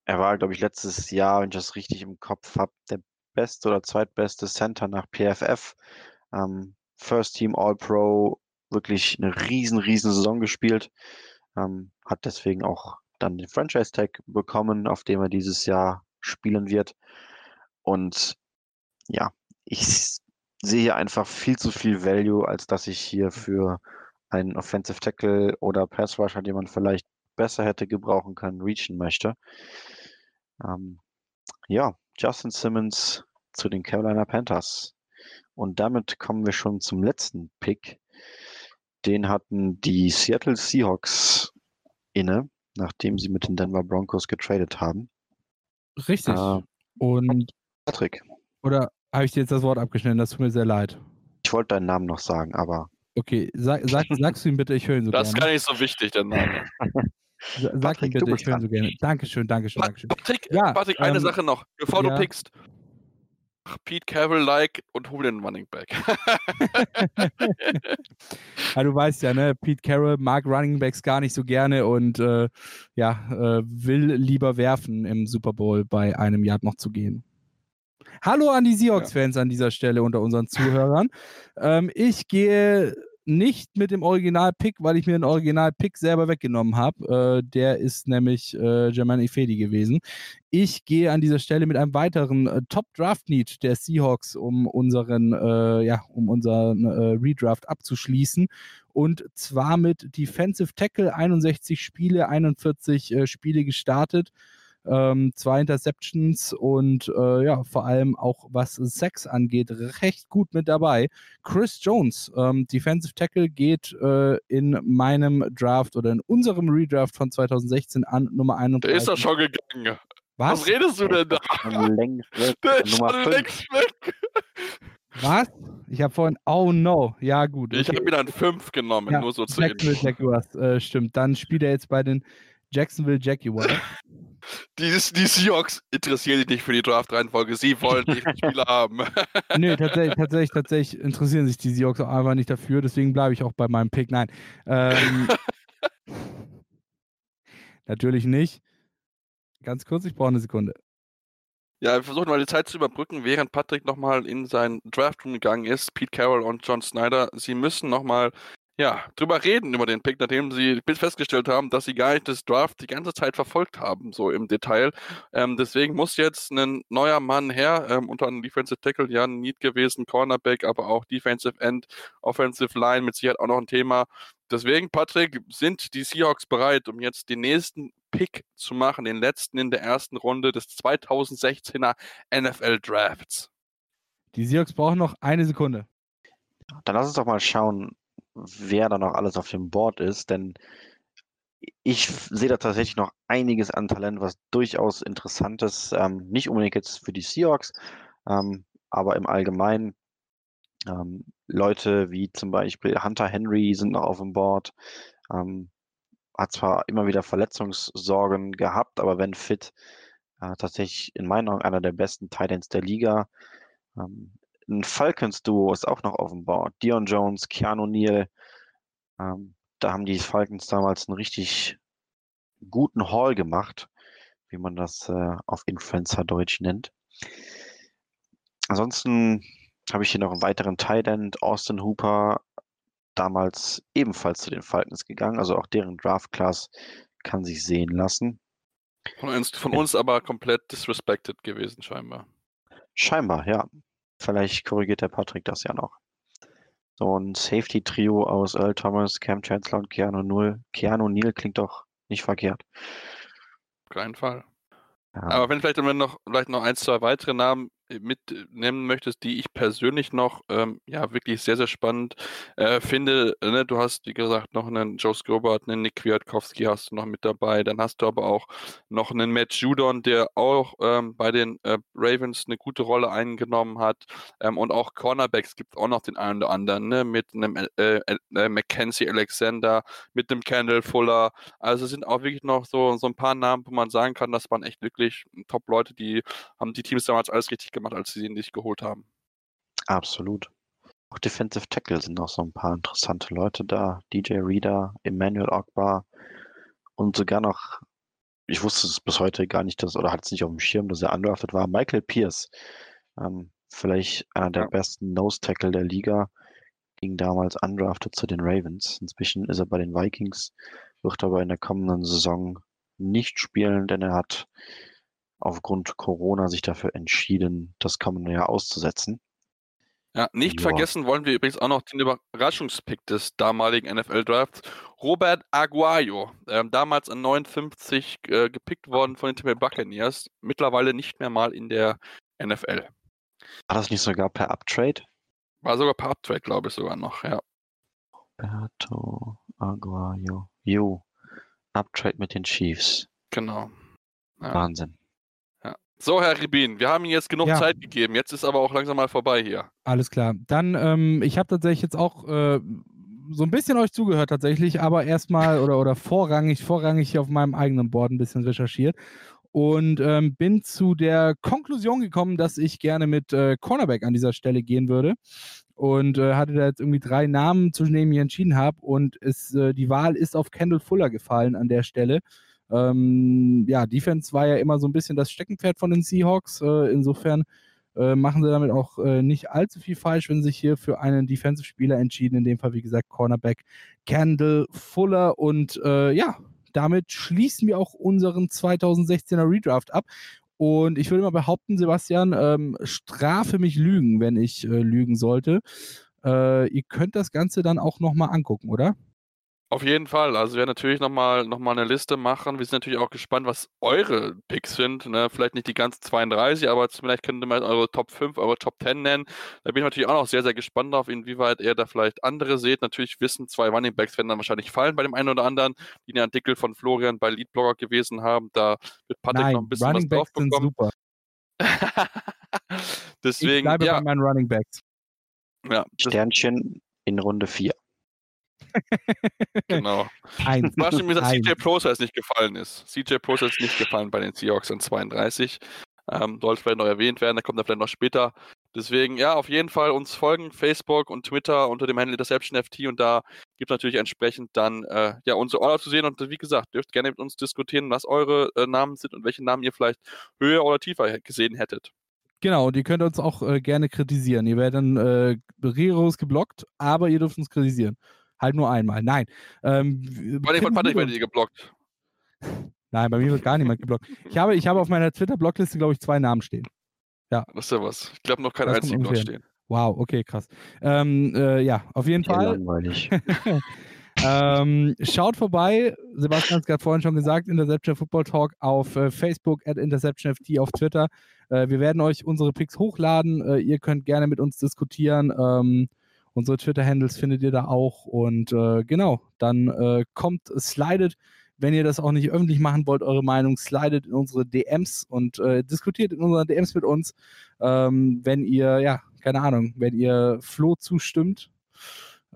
Er war, glaube ich, letztes Jahr, wenn ich das richtig im Kopf habe, der beste oder zweitbeste Center nach PFF. Ähm, First Team All-Pro, wirklich eine riesen, riesen Saison gespielt. Ähm, hat deswegen auch dann den Franchise Tag bekommen, auf dem er dieses Jahr spielen wird. Und ja, ich sehe hier einfach viel zu viel Value, als dass ich hier für einen Offensive Tackle oder Pass Rusher, den man vielleicht besser hätte gebrauchen können, reachen möchte. Ähm, ja, Justin Simmons zu den Carolina Panthers. Und damit kommen wir schon zum letzten Pick. Den hatten die Seattle Seahawks inne, nachdem sie mit den Denver Broncos getradet haben. Richtig. Äh, Und Patrick. Oder habe ich dir jetzt das Wort abgeschnitten? Das tut mir sehr leid. Ich wollte deinen Namen noch sagen, aber. Okay, sag, sag, sagst du ihm bitte, ich höre ihn so das gerne. Das ist gar nicht so wichtig, der Name. Sag Patrick, bitte, ich höre ihn so gerne. Dankeschön, Dankeschön, Dankeschön. Patrick, ja, Patrick eine ähm, Sache noch, bevor ja. du pickst. Pete Carroll-like und hol den Running Back. ja, du weißt ja, ne, Pete Carroll mag Running Backs gar nicht so gerne und äh, ja, äh, will lieber werfen im Super Bowl bei einem Yard noch zu gehen. Hallo an die Seahawks-Fans ja. an dieser Stelle unter unseren Zuhörern. ähm, ich gehe nicht mit dem Original-Pick, weil ich mir den Original-Pick selber weggenommen habe. Äh, der ist nämlich äh, German Ifedi gewesen. Ich gehe an dieser Stelle mit einem weiteren äh, Top-Draft-Need der Seahawks, um unseren, äh, ja, um unseren äh, Redraft abzuschließen. Und zwar mit Defensive Tackle, 61 Spiele, 41 äh, Spiele gestartet. Ähm, zwei Interceptions und äh, ja, vor allem auch was Sex angeht, recht gut mit dabei. Chris Jones, ähm, Defensive Tackle, geht äh, in meinem Draft oder in unserem Redraft von 2016 an Nummer 31. Der ist doch schon gegangen. Was? Was redest du denn da? Schon längst weg. Der ist Nummer schon fünf. längst weg. Was? Ich habe vorhin, oh no, ja gut. Ich okay. habe ihn an 5 genommen, Ja, nur so zu Jacksonville. Jaguars, äh, stimmt. Dann spielt er jetzt bei den Jacksonville Jaguars. Die, die Seahawks interessieren sich nicht für die Draft-Reihenfolge. Sie wollen die Spieler haben. Nö, tatsächlich, tatsächlich, tatsächlich interessieren sich die Seahawks auch einfach nicht dafür, deswegen bleibe ich auch bei meinem Pick. Nein. Ähm, natürlich nicht. Ganz kurz, ich brauche eine Sekunde. Ja, wir versuchen mal die Zeit zu überbrücken, während Patrick nochmal in seinen Draftroom gegangen ist. Pete Carroll und John Snyder, sie müssen nochmal ja, drüber reden, über den Pick, nachdem sie bis festgestellt haben, dass sie gar nicht das Draft die ganze Zeit verfolgt haben, so im Detail. Ähm, deswegen muss jetzt ein neuer Mann her, ähm, unter anderem Defensive Tackle, ja, ein Need gewesen, Cornerback, aber auch Defensive End, Offensive Line, mit Sicherheit auch noch ein Thema. Deswegen, Patrick, sind die Seahawks bereit, um jetzt den nächsten Pick zu machen, den letzten in der ersten Runde des 2016er NFL Drafts? Die Seahawks brauchen noch eine Sekunde. Dann lass uns doch mal schauen, wer da noch alles auf dem Board ist, denn ich sehe da tatsächlich noch einiges an Talent, was durchaus interessant ist. Ähm, nicht unbedingt jetzt für die Seahawks, ähm, aber im Allgemeinen ähm, Leute wie zum Beispiel Hunter Henry sind noch auf dem Board. Ähm, hat zwar immer wieder Verletzungssorgen gehabt, aber wenn fit, äh, tatsächlich in meinen Augen einer der besten Titans der Liga. Ein Falcons-Duo ist auch noch auf dem Board. Dion Jones, Keanu Neal. Ähm, da haben die Falcons damals einen richtig guten Haul gemacht, wie man das äh, auf Influencer-Deutsch nennt. Ansonsten habe ich hier noch einen weiteren Tight End, Austin Hooper, damals ebenfalls zu den Falcons gegangen. Also auch deren Draft-Class kann sich sehen lassen. Von uns, von uns aber komplett disrespected gewesen, scheinbar. Scheinbar, ja. Vielleicht korrigiert der Patrick das ja noch. So ein Safety-Trio aus Earl Thomas, Cam Chancellor und Keanu Null. Keanu Neal klingt doch nicht verkehrt. Auf keinen Fall. Ja. Aber wenn vielleicht, noch, vielleicht noch ein, zwei weitere Namen mitnehmen möchtest, die ich persönlich noch ähm, ja wirklich sehr, sehr spannend äh, finde. Ne? Du hast, wie gesagt, noch einen Joe Scobart, einen Nick Kwiatkowski hast du noch mit dabei. Dann hast du aber auch noch einen Matt Judon, der auch ähm, bei den äh, Ravens eine gute Rolle eingenommen hat. Ähm, und auch Cornerbacks gibt es auch noch den einen oder anderen, ne? mit einem äh, äh, Mackenzie Alexander, mit einem Kendall Fuller. Also sind auch wirklich noch so, so ein paar Namen, wo man sagen kann, das waren echt wirklich Top-Leute, die haben die Teams damals alles richtig gemacht, als sie ihn nicht geholt haben. Absolut. Auch Defensive Tackle sind noch so ein paar interessante Leute da. DJ Reader, Emmanuel Ogbar und sogar noch, ich wusste es bis heute gar nicht, dass, oder hatte es nicht auf dem Schirm, dass er undrafted war, Michael Pierce. Ähm, vielleicht einer der Ja. besten Nose Tackle der Liga. Ging damals undrafted zu den Ravens. Inzwischen ist er bei den Vikings, wird aber in der kommenden Saison nicht spielen, denn er hat aufgrund Corona sich dafür entschieden, das kommende Jahr auszusetzen. Ja, nicht Ja. vergessen wollen wir übrigens auch noch den Überraschungspick des damaligen NFL-Drafts. Robert Aguayo, ähm, damals an 59 äh, gepickt worden von den Tampa Buccaneers, mittlerweile nicht mehr mal in der NFL. War das nicht sogar per Uptrade? War sogar per Uptrade, glaube ich, sogar noch, ja. Roberto Aguayo. Jo. Uptrade mit den Chiefs. Genau. Ja. Wahnsinn. So, Herr Ribin, wir haben Ihnen jetzt genug Ja. Zeit gegeben. Jetzt ist aber auch langsam mal vorbei hier. Alles klar. Dann, ähm, ich habe tatsächlich jetzt auch äh, so ein bisschen euch zugehört tatsächlich, aber erstmal oder, oder vorrangig, vorrangig hier auf meinem eigenen Board ein bisschen recherchiert und ähm, bin zu der Konklusion gekommen, dass ich gerne mit äh, Cornerback an dieser Stelle gehen würde und äh, hatte da jetzt irgendwie drei Namen, zwischen denen ich entschieden habe und es, äh, die Wahl ist auf Kendall Fuller gefallen an der Stelle. Ähm, ja, Defense war ja immer so ein bisschen das Steckenpferd von den Seahawks. Äh, insofern äh, machen sie damit auch äh, nicht allzu viel falsch, wenn sie sich hier für einen Defensive-Spieler entschieden. In dem Fall, wie gesagt, Cornerback Kendall Fuller. Und äh, ja, damit schließen wir auch unseren 2016er Redraft ab. Und ich würde mal behaupten, Sebastian, ähm, strafe mich Lügen, wenn ich äh, lügen sollte. Äh, ihr könnt das Ganze dann auch nochmal angucken, oder? Auf jeden Fall. Also wir werden natürlich nochmal noch mal eine Liste machen. Wir sind natürlich auch gespannt, was eure Picks sind. Ne? Vielleicht nicht die ganzen 32, aber vielleicht könnt ihr mal eure Top 5, eure Top 10 nennen. Da bin ich natürlich auch noch sehr, sehr gespannt darauf, inwieweit ihr da vielleicht andere seht. Natürlich wissen, zwei Running Backs werden dann wahrscheinlich fallen bei dem einen oder anderen, die den Artikel von Florian bei Leadblogger gewesen haben. Da wird Patrick Nein, noch ein bisschen Running was Backs sind drauf bekommen. super. Deswegen, ich bleibe ja, bei meinen Running Backs. ja, Sternchen in Runde 4. genau. Eins. Überraschend mir, dass. CJ Process nicht gefallen ist. CJ Process ist nicht gefallen bei den Seahawks an 32. Ähm, sollte vielleicht noch erwähnt werden, da kommt er vielleicht noch später. Deswegen, ja, auf jeden Fall uns folgen, Facebook und Twitter unter dem Handle Interception FT und da gibt es natürlich entsprechend dann äh, ja unsere Order zu sehen und wie gesagt, dürft gerne mit uns diskutieren, was eure äh, Namen sind und welche Namen ihr vielleicht höher oder tiefer gesehen hättet. Genau, und ihr könnt uns auch äh, gerne kritisieren. Ihr werdet dann äh, rigoros geblockt, aber ihr dürft uns kritisieren. Halt nur einmal. Nein. Ähm, allem von Patrick werdet ihr geblockt. Nein, bei mir wird gar niemand geblockt. Ich habe, ich habe auf meiner Twitter-Blockliste, glaube ich, zwei Namen stehen. Das ist ja was. Ich glaube noch kein Das kommt einzigen dort stehen. Wow, okay, krass. Ähm, äh, ja, auf jeden Sehr Fall. langweilig. ähm, schaut vorbei. Sebastian hat es gerade vorhin schon gesagt, Interception Football Talk auf äh, Facebook, at InterceptionFT auf Twitter. Äh, wir werden euch unsere Picks hochladen. Äh, ihr könnt gerne mit uns diskutieren. Ähm, unsere Twitter-Handles findet ihr da auch. Und äh, genau, dann äh, kommt, slidet, wenn ihr das auch nicht öffentlich machen wollt, eure Meinung, slidet in unsere DMs und äh, diskutiert in unseren DMs mit uns. Ähm, wenn ihr, ja, keine Ahnung, wenn ihr Flo zustimmt,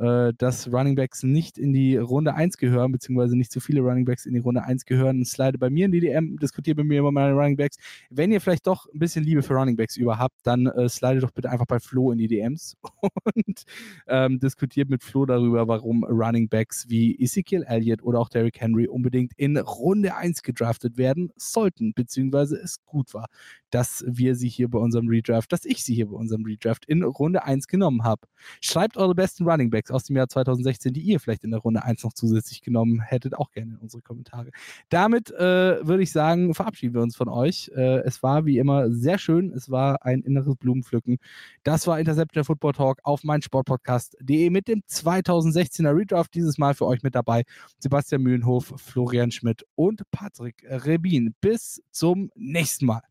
äh, dass Running Backs nicht in die Runde 1 gehören, beziehungsweise nicht so viele Running Backs in die Runde 1 gehören, slide bei mir in die DM, diskutiert mit mir über meine Running Backs. Wenn ihr vielleicht doch ein bisschen Liebe für Running Backs über habt, dann äh, slide doch bitte einfach bei Flo in die DMs und ähm, diskutiert mit Flo darüber, warum Running Backs wie Ezekiel Elliott oder auch Derrick Henry unbedingt in Runde 1 gedraftet werden sollten, beziehungsweise es gut war, dass wir sie hier bei unserem Redraft, dass ich sie hier bei unserem Redraft in Runde 1 genommen habe. Schreibt eure besten Running Backs aus dem Jahr 2016, die ihr vielleicht in der Runde 1 noch zusätzlich genommen hättet, auch gerne in unsere Kommentare. Damit äh, würde ich sagen, verabschieden wir uns von euch. Äh, es war wie immer sehr schön. Es war ein inneres Blumenpflücken. Das war Interception Football Talk auf meinsportpodcast.de mit dem 2016er Redraft. Dieses Mal für euch mit dabei Sebastian Mühlenhof, Florian Schmidt und Patrick Rebin. Bis zum nächsten Mal.